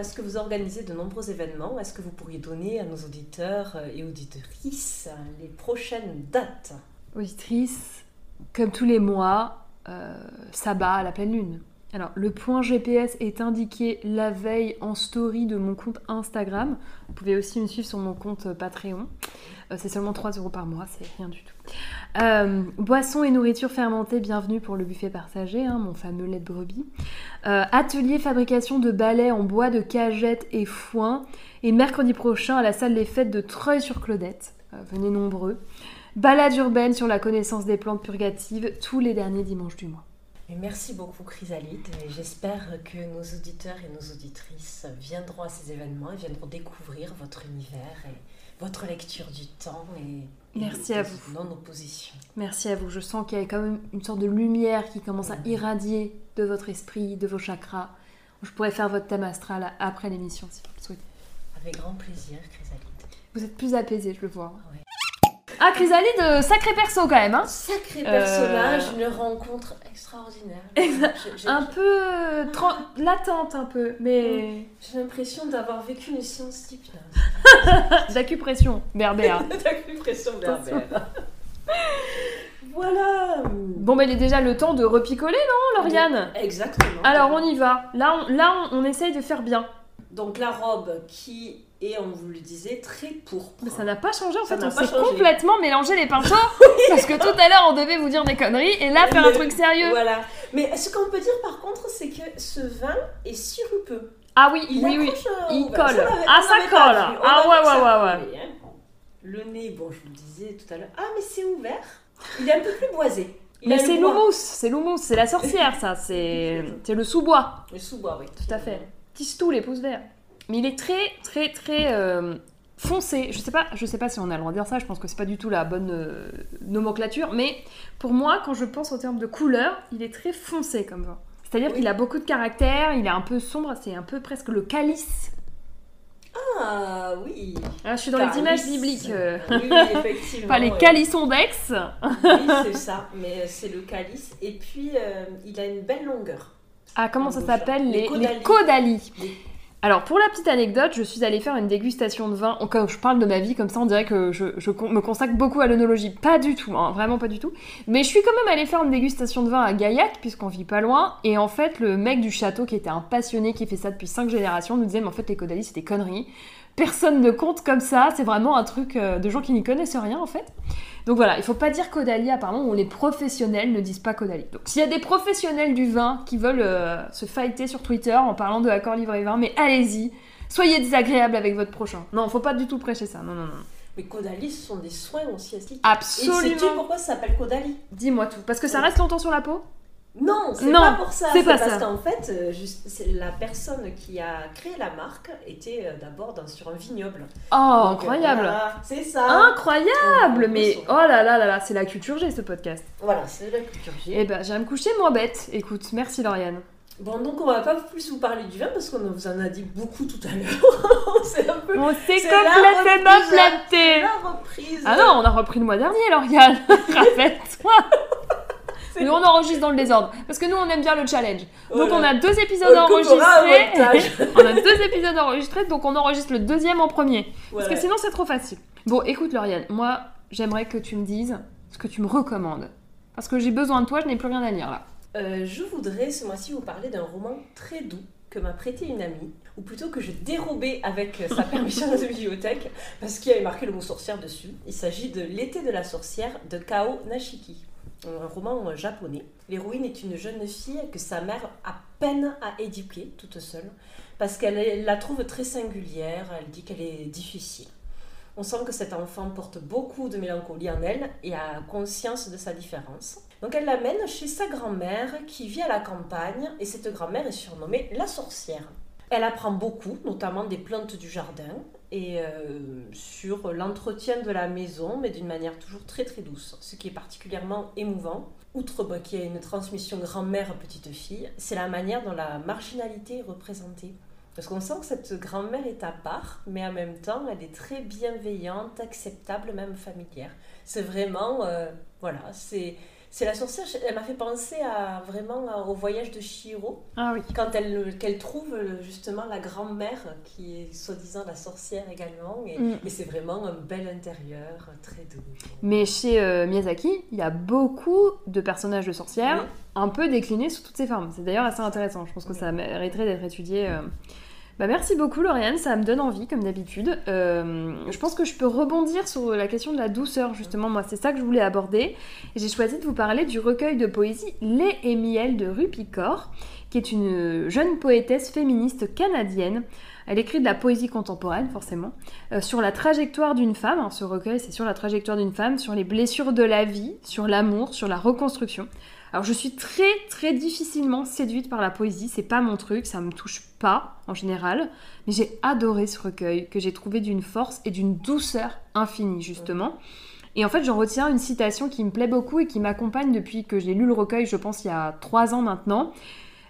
parce que vous organisez de nombreux événements. Est-ce que vous pourriez donner à nos auditeurs euh, et auditrices les prochaines dates?
Auditrice, comme tous les mois, euh, sabbat à la pleine lune. Alors, le point GPS est indiqué la veille en story de mon compte Instagram. Vous pouvez aussi me suivre sur mon compte Patreon. Euh, c'est seulement 3 euros par mois, c'est rien du tout. Euh, boissons et nourriture fermentée, bienvenue pour le buffet partagé, hein, mon fameux lait de brebis. Atelier fabrication de balais en bois de cagette et foin. Et mercredi prochain à la salle des fêtes de Treuil-sur-Claudette. Euh, venez nombreux. Balade urbaine sur la connaissance des plantes purgatives tous les derniers dimanches du mois.
Merci beaucoup Chrysalide j'espère que nos auditeurs et nos auditrices viendront à ces événements et viendront découvrir votre univers votre lecture du temps et,
Merci à vous.
non-opposition.
Merci à vous. Je sens qu'il y a quand même une sorte de lumière qui commence à irradier de votre esprit, de vos chakras. Je pourrais faire votre thème astral après l'émission si vous le souhaitez.
Avec grand plaisir Chrysalide.
Vous êtes plus apaisé, je le vois.
Ouais.
Ah, Chrysalide, euh, sacré perso quand même, hein
Sacré
Euh,
personnage, une rencontre extraordinaire.
Exact.
J'ai- j'ai-
Un peu euh, latente, un peu, mais
J'ai l'impression d'avoir vécu une séance d'hypnose. <laughs>
d'acupression berbère. <laughs>
D'acupression berbère. Voilà.
Bon, bah, il est déjà le temps de repicoler, non, Lauriane?
Exactement.
Alors, on y va. Là, on, là, on, on essaye de faire bien.
Donc la robe qui est, on vous le disait, très pourpre.
Mais ça n'a pas changé en
Ça
fait, on s'est complètement mélangé les pinceaux <laughs> parce que tout à l'heure on devait vous dire des conneries et là faire un truc sérieux.
Voilà. Mais ce qu'on peut dire par contre, c'est que ce vin est sirupeux.
Ah oui,
Il
oui, oui.
accroche,
il
ouvert.
colle.
Ça,
Ah, ça colle. Ah, ouais, ouais, ouais,
collait, hein. Le nez, bon, je vous le disais tout à l'heure. Ah, mais c'est ouvert. Il est un peu plus boisé. Il
Mais c'est
bois.
Lumous, c'est Lumous, c'est la sorcière, ça. <laughs> C'est c'est le sous-bois.
Le sous-bois, oui.
Tout à fait. Tistou, les pouces verts. Mais il est très, très, très euh, foncé. Je sais pas, je sais pas si on a le droit de dire ça. Je pense que c'est pas du tout la bonne euh, nomenclature. Mais pour moi, quand je pense au terme de couleur, il est très foncé comme vin. C'est-à-dire
Oui.
qu'il a beaucoup de caractère. Il est un peu sombre. C'est un peu presque le calice.
Ah, oui.
Ah, je suis dans les images bibliques. euh,
Oui, oui, <laughs> effectivement.
pas les calissons d'Aix.
Oui, c'est ça. Mais c'est le calice. Et puis, il a une belle longueur.
Ah, comment
En
ça s'appelle?
Les.
Les- Alors, pour la petite anecdote, je suis allée faire une dégustation de vin. Quand je parle de ma vie, comme ça, on dirait que je, me consacre beaucoup à l'œnologie. Pas du tout, hein, vraiment pas du tout. Mais je suis quand même allée faire une dégustation de vin à Gaillac, puisqu'on vit pas loin. Et en fait, le mec du château, qui était un passionné, qui fait ça depuis 5 générations, nous disait, mais en fait, les caudalis, c'est des conneries. Personne ne compte comme ça. C'est vraiment un truc euh, de gens qui n'y connaissent rien, en fait. Donc voilà, il faut pas dire Caudalie apparemment, ou les professionnels ne disent pas Caudalie. Donc s'il y a des professionnels du vin qui veulent euh, se fighter sur Twitter en parlant de accord livré vin, mais allez-y, soyez désagréable avec votre prochain. Non, faut pas du tout prêcher ça. Non, non, non.
Mais Caudalie, ce sont des soins aussi esthétiques. Et sais-tu
Absolument.
pourquoi ça s'appelle Caudalie?
Dis-moi tout. Parce que ça reste longtemps sur la peau?
Non, c'est pas pour ça.
c'est pas
parce qu'en fait, euh, juste, la personne qui a créé la marque était euh, d'abord sur un vignoble.
Oh,
Donc,
incroyable.
voilà, c'est ça.
Incroyable. Mais oh là là là là, c'est la culture G ce podcast.
Voilà, c'est la culture G.
Eh ben, j'irai me coucher moins bête. Écoute, merci Lauriane.
Bon, donc on va pas plus vous parler du vin parce qu'on vous en a dit beaucoup tout à l'heure. <laughs> c'est un peu
On s'est complètement
là.
planté.
la reprise.
Ah non, on a repris le mois dernier, Lauriane. <laughs> Rappelle-toi. <laughs> Nous, on enregistre dans le désordre. Parce que nous, on aime bien le challenge. Donc,
Voilà.
on a deux épisodes
On coupera au
enregistrés. <laughs> on a deux épisodes enregistrés, donc on enregistre le deuxième en premier. Parce que sinon, c'est trop facile. Bon, écoute, Lauriane, moi, j'aimerais que tu me dises ce que tu me recommandes. Parce que j'ai besoin de toi, je n'ai plus rien à lire là.
Euh, je voudrais ce mois-ci vous parler d'un roman très doux que m'a prêté une amie, ou plutôt que je dérobais avec euh, sa permission de bibliothèque, parce qu'il y avait marqué le mot sorcière dessus. Il s'agit de L'été de la sorcière de Kao Nashiki, un roman euh, japonais. L'héroïne est une jeune fille que sa mère a peine à éduquer toute seule, parce qu'elle la trouve très singulière, elle dit qu'elle est difficile. On sent que cet enfant porte beaucoup de mélancolie en elle et a conscience de sa différence. Donc elle l'amène chez sa grand-mère qui vit à la campagne et cette grand-mère est surnommée la sorcière. Elle apprend beaucoup, notamment des plantes du jardin et euh, sur l'entretien de la maison, mais d'une manière toujours très très douce, ce qui est particulièrement émouvant. Outre bah, qu'il y a une transmission grand-mère-petite-fille, c'est la manière dont la marginalité est représentée. Parce qu'on sent que cette grand-mère est à part, mais en même temps, elle est très bienveillante, acceptable, même familière. C'est vraiment, euh, voilà, c'est c'est la sorcière. Elle m'a fait penser à vraiment à- au voyage de Chihiro,
Ah oui.
quand elle qu'elle trouve euh, justement la grand-mère qui est soi-disant la sorcière également. Et,
Mm.
et c'est vraiment un bel intérieur, très doux.
Mais chez euh, Miyazaki, il y a beaucoup de personnages de sorcières
Oui.
un peu déclinés sous toutes ces formes. C'est d'ailleurs assez intéressant. Je pense que ça mériterait d'être étudié. euh. Bah, merci beaucoup, Lauriane. Ça me donne envie, comme d'habitude. Euh, je pense que je peux rebondir sur la question de la douceur, justement. Moi, c'est ça que je voulais aborder. J'ai choisi de vous parler du recueil de poésie Lait et miel de Rupi Kaur, qui est une jeune poétesse féministe canadienne. Elle écrit de la poésie contemporaine, forcément, euh, sur la trajectoire d'une femme. hein, ce recueil, c'est sur la trajectoire d'une femme, sur les blessures de la vie, sur l'amour, sur la reconstruction. Alors je suis très très difficilement séduite par la poésie, c'est pas mon truc, ça me touche pas en général, mais j'ai adoré ce recueil que j'ai trouvé d'une force et d'une douceur infinie justement. Et en fait, j'en retiens une citation qui me plaît beaucoup et qui m'accompagne depuis que j'ai lu le recueil, je pense il y a trois ans maintenant.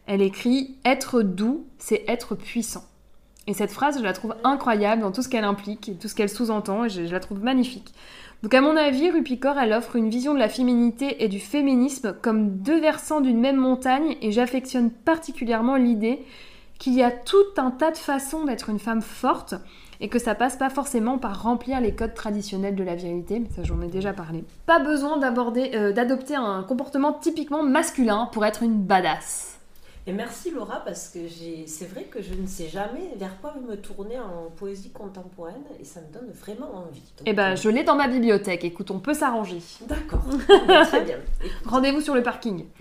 Elle écrit Être doux, c'est être puissant. Et cette phrase, je la trouve incroyable dans tout ce qu'elle implique tout ce qu'elle sous-entend, et je la trouve magnifique. Donc à mon avis, Rupi Kaur, elle offre une vision de la féminité et du féminisme comme deux versants d'une même montagne, et j'affectionne particulièrement l'idée qu'il y a tout un tas de façons d'être une femme forte, et que ça passe pas forcément par remplir les codes traditionnels de la virilité, mais ça j'en ai déjà parlé. Pas besoin euh, d'adopter un comportement typiquement masculin pour être une badass.
Et merci Laura parce que c'est vrai que je ne sais jamais vers quoi me tourner en poésie contemporaine et ça me donne vraiment envie. Donc,
Eh ben,
euh,
je l'ai dans ma bibliothèque, écoute, on peut s'arranger.
D'accord, <laughs> très bien.
Rendez-vous sur le parking. <laughs>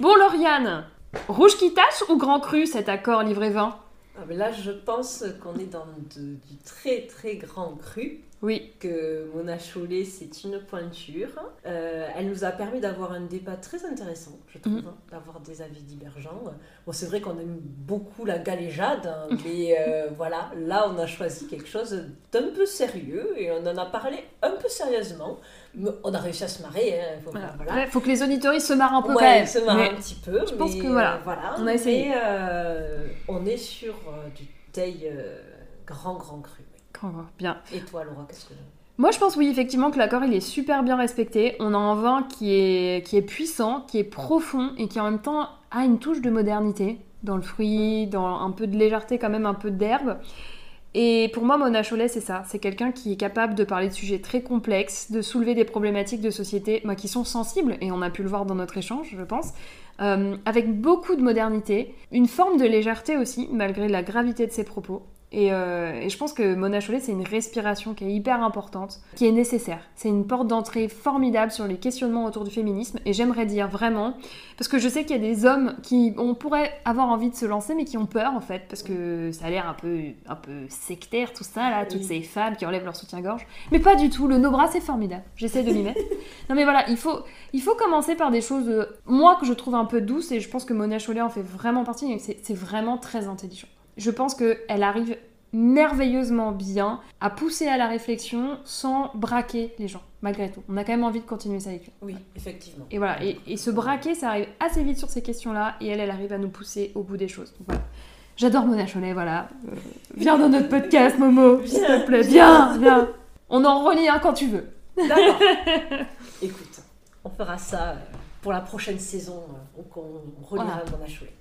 bon, Lauriane, Rouge qui tache ou grand cru cet accord livré vin
Ah, mais là, je pense qu'on est dans de- du très très grand cru.
Oui.
Que Mona Chollet, c'est une pointure. Euh, elle nous a permis d'avoir un débat très intéressant, je trouve,
Mhm.
hein, d'avoir des avis divergents. Bon, c'est vrai qu'on aime beaucoup la galéjade, hein, mais euh, voilà, là, on a choisi quelque chose d'un peu sérieux et on en a parlé un peu sérieusement. Mais on a réussi à se marrer. Hein, faut,
Voilà.
voilà.
Après, faut que les auditories se marrent un peu
Ouais,
quand même.
se marre
Mais
un petit peu.
je pense que voilà,
euh, voilà.
on a essayé.
Mais, euh, on est sur du euh, grand, grand cru.
Bien.
Et toi, Laura, qu'est-ce que.
Moi, je pense oui, effectivement, que l'accord il est super bien respecté. On a un vin qui est, qui est puissant, qui est profond et qui en même temps a une touche de modernité dans le fruit, dans un peu de légèreté, quand même un peu d'herbe. Et pour moi, Mona Chollet, c'est ça. C'est quelqu'un qui est capable de parler de sujets très complexes, de soulever des problématiques de société moi, qui sont sensibles, et on a pu le voir dans notre échange, je pense, euh, avec beaucoup de modernité, une forme de légèreté aussi, malgré la gravité de ses propos. Et, euh, et je pense que Mona Chollet, c'est une respiration qui est hyper importante, qui est nécessaire. C'est une porte d'entrée formidable sur les questionnements autour du féminisme. Et j'aimerais dire vraiment, parce que je sais qu'il y a des hommes qui on pourrait avoir envie de se lancer, mais qui ont peur en fait, parce que ça a l'air un peu, un peu sectaire tout ça là, toutes ces femmes qui enlèvent leur soutien-gorge. Mais pas du tout. Le no bras c'est formidable. J'essaie de m'y mettre. <laughs> non mais voilà, il faut, il faut commencer par des choses, euh, moi que je trouve un peu douces, et je pense que Mona Chollet en fait vraiment partie. et c'est vraiment très intelligent. Je pense qu'elle arrive merveilleusement bien à pousser à la réflexion sans braquer les gens, malgré tout. On a quand même envie de continuer sa lecture.
Oui, effectivement.
Et voilà, et, et se braquer, ça arrive assez vite sur ces questions-là, et elle, elle arrive à nous pousser au bout des choses. Donc voilà. J'adore Mona Chollet, voilà. Euh, viens dans notre podcast, Momo, s'il te plaît. Viens, viens. On en relit un quand tu veux.
D'accord. <laughs> Écoute, on fera ça pour la prochaine saison. euh, qu'on reliera
Voilà.
Mona Chollet.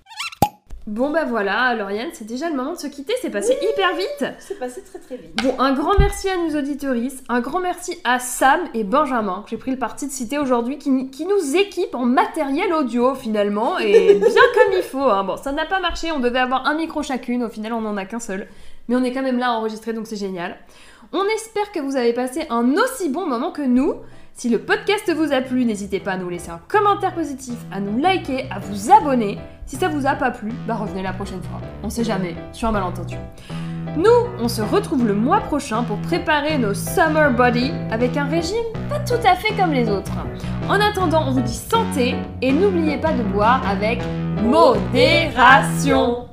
Bon bah voilà, Lauriane, c'est déjà le moment de se quitter, c'est passé hyper vite.
C'est passé très très vite.
Bon, un grand merci à nos auditoristes, un grand merci à Sam et Benjamin, que j'ai pris le parti de citer aujourd'hui, qui, qui nous équipent en matériel audio finalement, et <laughs> bien comme il faut. hein. Bon, ça n'a pas marché, on devait avoir un micro chacune, au final on n'en a qu'un seul. Mais on est quand même là enregistré, donc c'est génial. On espère que vous avez passé un aussi bon moment que nous. Si le podcast vous a plu, n'hésitez pas à nous laisser un commentaire positif, à nous liker, à vous abonner. Si ça vous a pas plu, bah revenez la prochaine fois. On sait jamais, sur un malentendu. Nous, on se retrouve le mois prochain pour préparer nos summer body avec un régime pas tout à fait comme les autres. En attendant, on vous dit santé et n'oubliez pas de boire avec modération.